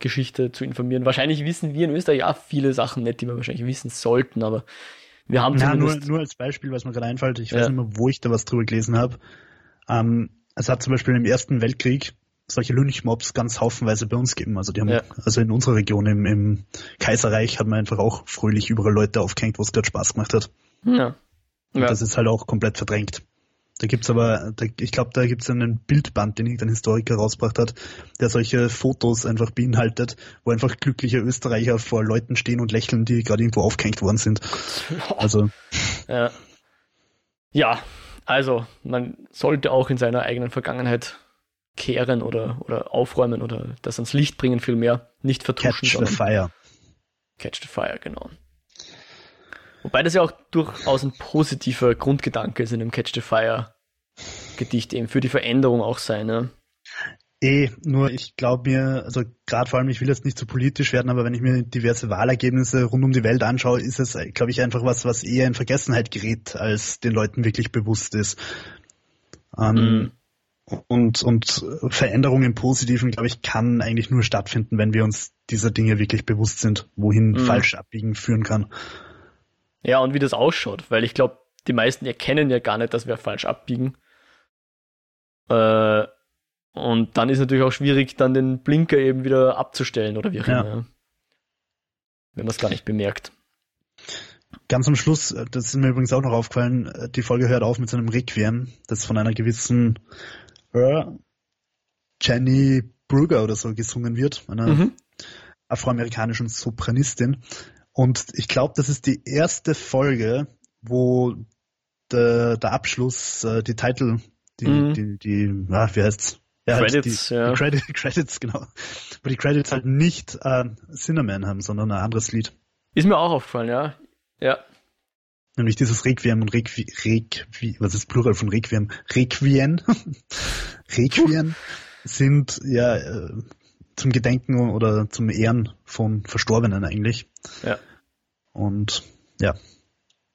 A: Geschichte zu informieren. Wahrscheinlich wissen wir in Österreich auch viele Sachen nicht, die wir wahrscheinlich wissen sollten, aber wir haben
B: ja, nur, nur als Beispiel, was mir gerade einfällt, ich weiß nicht mehr, wo ich da was drüber gelesen habe. Ähm, es hat zum Beispiel im Ersten Weltkrieg solche Lynchmobs ganz haufenweise bei uns gegeben. Also die haben, ja. also in unserer Region im, im Kaiserreich hat man einfach auch fröhlich überall Leute aufgehängt, wo es gerade Spaß gemacht hat.
A: Ja.
B: Und ja. das ist halt auch komplett verdrängt. Da gibt's aber, da, ich glaube, da gibt's einen Bildband, den irgendein Historiker rausgebracht hat, der solche Fotos einfach beinhaltet, wo einfach glückliche Österreicher vor Leuten stehen und lächeln, die gerade irgendwo aufgehängt worden sind. (laughs) Also.
A: Ja. ja, also man sollte auch in seiner eigenen Vergangenheit kehren oder, oder aufräumen oder das ans Licht bringen vielmehr. Nicht vertuschen.
B: Catch the Fire.
A: Catch the Fire, genau. Wobei das ja auch durchaus ein positiver Grundgedanke ist in dem Catch the Fire Gedicht eben für die Veränderung auch sein. Ne?
B: Eh, nur ich glaube mir, also gerade vor allem, ich will jetzt nicht zu so politisch werden, aber wenn ich mir diverse Wahlergebnisse rund um die Welt anschaue, ist es, glaube ich, einfach was, was eher in Vergessenheit gerät, als den Leuten wirklich bewusst ist. Ähm, mm. Und, und Veränderung im Positiven, glaube ich, kann eigentlich nur stattfinden, wenn wir uns dieser Dinge wirklich bewusst sind, wohin mm. falsch abbiegen führen kann.
A: Ja, und wie das ausschaut, weil ich glaube, die meisten erkennen ja gar nicht, dass wir falsch abbiegen. Äh, und dann ist natürlich auch schwierig, dann den Blinker eben wieder abzustellen oder wie auch immer. Ja. Wenn man es gar nicht bemerkt.
B: Ganz am Schluss, äh, das ist mir übrigens auch noch aufgefallen, äh, die Folge hört auf mit so einem Requiem, das von einer gewissen äh, Jenny Brugger oder so gesungen wird, einer mhm. afroamerikanischen Sopranistin. Und ich glaube, das ist die erste Folge, wo der, der Abschluss, äh, die Title, die, mhm. die, die, ah, wie heißt's?
A: Ja, Credits,
B: halt die,
A: ja.
B: Die Credit, (laughs) Credits, genau. Wo die Credits halt nicht äh, Cinnamon haben, sondern ein anderes Lied.
A: Ist mir auch aufgefallen, ja. Ja.
B: Nämlich dieses Requiem und Requiem, Requiem was ist Plural von Requiem? Requiem. (laughs) Requiem sind ja äh, zum Gedenken oder zum Ehren von Verstorbenen eigentlich.
A: Ja.
B: Und ja,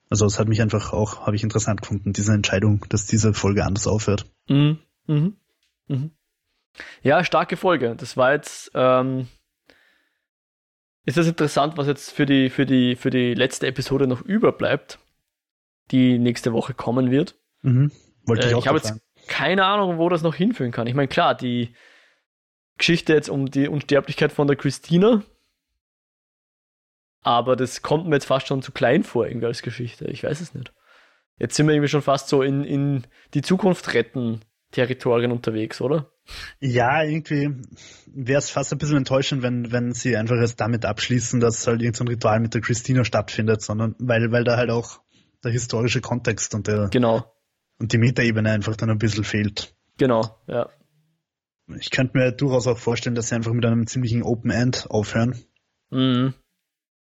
B: also es hat mich einfach auch, habe ich interessant gefunden, diese Entscheidung, dass diese Folge anders aufhört.
A: Mhm. Mhm. Mhm. Ja, starke Folge. Das war jetzt, ähm, ist das interessant, was jetzt für die, für die, für die letzte Episode noch überbleibt, die nächste Woche kommen wird.
B: Mhm.
A: Wollte ich äh, ich habe jetzt keine Ahnung, wo das noch hinführen kann. Ich meine, klar, die, Geschichte jetzt um die Unsterblichkeit von der Christina. Aber das kommt mir jetzt fast schon zu klein vor, irgendwie als Geschichte. Ich weiß es nicht. Jetzt sind wir irgendwie schon fast so in, in die Zukunft retten Territorien unterwegs, oder?
B: Ja, irgendwie wäre es fast ein bisschen enttäuschend, wenn, wenn sie einfach erst damit abschließen, dass halt irgendein Ritual mit der Christina stattfindet, sondern weil, weil da halt auch der historische Kontext und der
A: genau.
B: und die Metaebene einfach dann ein bisschen fehlt.
A: Genau, ja
B: ich könnte mir durchaus auch vorstellen, dass sie einfach mit einem ziemlichen Open End aufhören.
A: Mhm.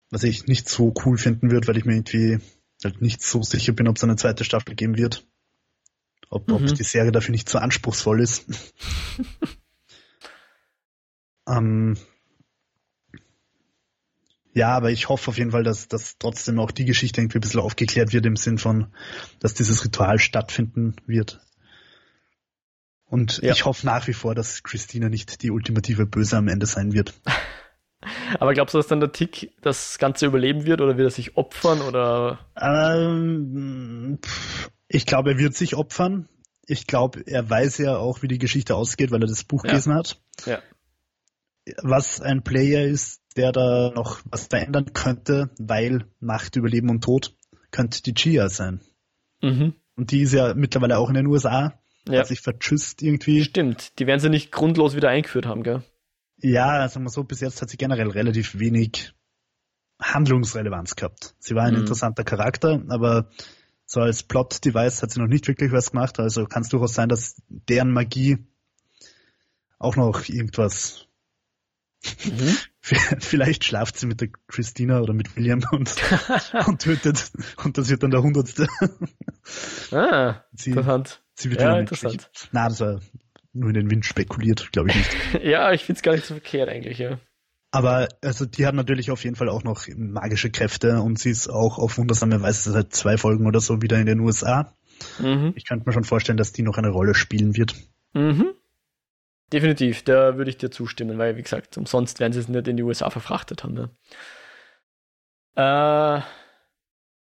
B: Was ich nicht so cool finden würde, weil ich mir irgendwie halt nicht so sicher bin, ob es eine zweite Staffel geben wird. Ob, mhm. ob die Serie dafür nicht zu anspruchsvoll ist. (laughs) ähm, ja, aber ich hoffe auf jeden Fall, dass, dass trotzdem auch die Geschichte irgendwie ein bisschen aufgeklärt wird im Sinn von, dass dieses Ritual stattfinden wird. Und ja. ich hoffe nach wie vor, dass Christina nicht die ultimative Böse am Ende sein wird. (laughs)
A: Aber glaubst du, dass dann der Tick das Ganze überleben wird oder wird er sich opfern oder?
B: Ähm, ich glaube, er wird sich opfern. Ich glaube, er weiß ja auch, wie die Geschichte ausgeht, weil er das Buch ja. gelesen hat. Ja. Was ein Player ist, der da noch was verändern könnte, weil Macht über Leben und Tod könnte die Chia sein. Mhm. Und die ist ja mittlerweile auch in den USA. Ja. Hat sich vertschüsst irgendwie.
A: Stimmt, die werden sie nicht grundlos wieder eingeführt haben, gell?
B: Ja, sagen wir so, bis jetzt hat sie generell relativ wenig Handlungsrelevanz gehabt. Sie war ein mhm. interessanter Charakter, aber so als Plot-Device hat sie noch nicht wirklich was gemacht. Also kann es durchaus sein, dass deren Magie auch noch irgendwas. Mhm. (laughs) Vielleicht schlaft sie mit der Christina oder mit William und, (laughs) und tötet. Und das wird dann der Hundertste.
A: Ah, sie, interessant.
B: Sie wird ja, interessant. Na, das war nur in den Wind spekuliert, glaube ich nicht. (laughs)
A: ja, ich finde es gar nicht so verkehrt eigentlich, ja.
B: Aber also die hat natürlich auf jeden Fall auch noch magische Kräfte und sie ist auch auf wundersame Weise seit zwei Folgen oder so wieder in den USA. Mhm. Ich könnte mir schon vorstellen, dass die noch eine Rolle spielen wird.
A: Mhm. Definitiv, da würde ich dir zustimmen, weil wie gesagt, umsonst werden sie es nicht in die USA verfrachtet haben. Ne? Äh,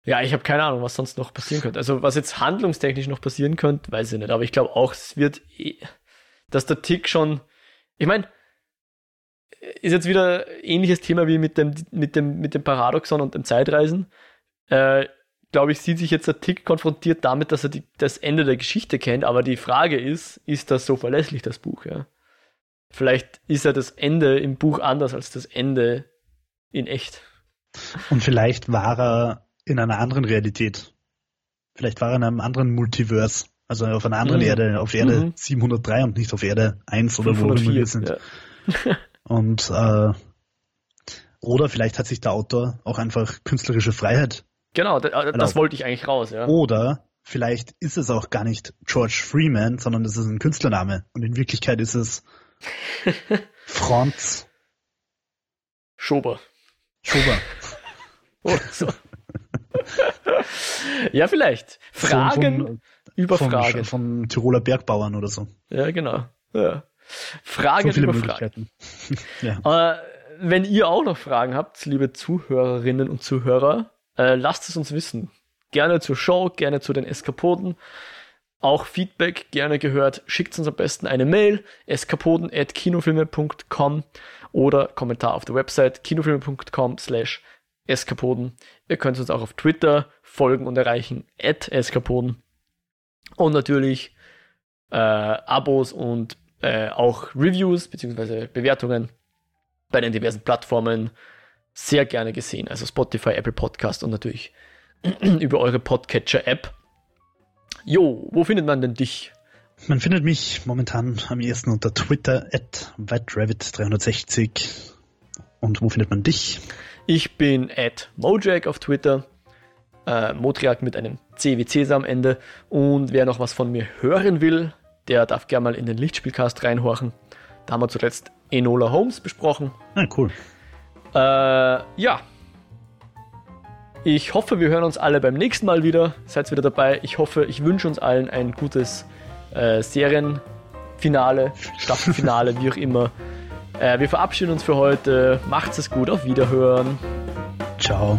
A: ja, ich habe keine Ahnung, was sonst noch passieren könnte. Also was jetzt handlungstechnisch noch passieren könnte, weiß ich nicht. Aber ich glaube auch, es wird eh dass der Tick schon, ich meine, ist jetzt wieder ähnliches Thema wie mit dem, mit dem, mit dem Paradoxon und dem Zeitreisen. Äh, glaube ich, sieht sich jetzt der Tick konfrontiert damit, dass er die, das Ende der Geschichte kennt, aber die Frage ist, ist das so verlässlich, das Buch, ja? Vielleicht ist ja das Ende im Buch anders als das Ende in echt.
B: Und vielleicht war er in einer anderen Realität. Vielleicht war er in einem anderen Multiverse. Also auf einer anderen mhm. Erde, auf Erde mhm. 703 und nicht auf Erde 1 oder 504, wo wir sind. Ja. (laughs) und äh, oder vielleicht hat sich der Autor auch einfach künstlerische Freiheit.
A: Genau, das, das wollte ich eigentlich raus, ja.
B: Oder vielleicht ist es auch gar nicht George Freeman, sondern es ist ein Künstlername. Und in Wirklichkeit ist es (laughs) Franz
A: Schober.
B: Schober. (laughs)
A: Oder so. Ja, vielleicht. Fragen von, von, über
B: von,
A: Fragen.
B: Von Tiroler Bergbauern oder so.
A: Ja, genau. Ja. Fragen so über Fragen. (laughs) ja. äh, wenn ihr auch noch Fragen habt, liebe Zuhörerinnen und Zuhörer, äh, lasst es uns wissen. Gerne zur Show, gerne zu den Eskapoden. Auch Feedback gerne gehört. Schickt uns am besten eine Mail, eskapoden.kinofilme.com oder Kommentar auf der Website kinofilme.com slash Eskapoden. Ihr könnt uns auch auf Twitter folgen und erreichen, at Eskapoden. Und natürlich äh, Abos und äh, auch Reviews bzw. Bewertungen bei den diversen Plattformen sehr gerne gesehen. Also Spotify, Apple Podcast und natürlich (clears throat) über eure Podcatcher-App. Jo, wo findet man denn dich?
B: Man findet mich momentan am ersten unter Twitter at whiterabbit360. Und wo findet man dich?
A: Ich bin at Mojack auf Twitter. Äh, Modriak mit einem C wie Cäsar am Ende. Und wer noch was von mir hören will, der darf gerne mal in den Lichtspielcast reinhorchen. Da haben wir zuletzt Enola Holmes besprochen.
B: Ah, cool.
A: Äh, ja. Ich hoffe, wir hören uns alle beim nächsten Mal wieder. Seid wieder dabei. Ich hoffe, ich wünsche uns allen ein gutes äh, Serienfinale, Staffelfinale, wie auch immer. Äh, wir verabschieden uns für heute. Macht's es gut, auf Wiederhören.
B: Ciao.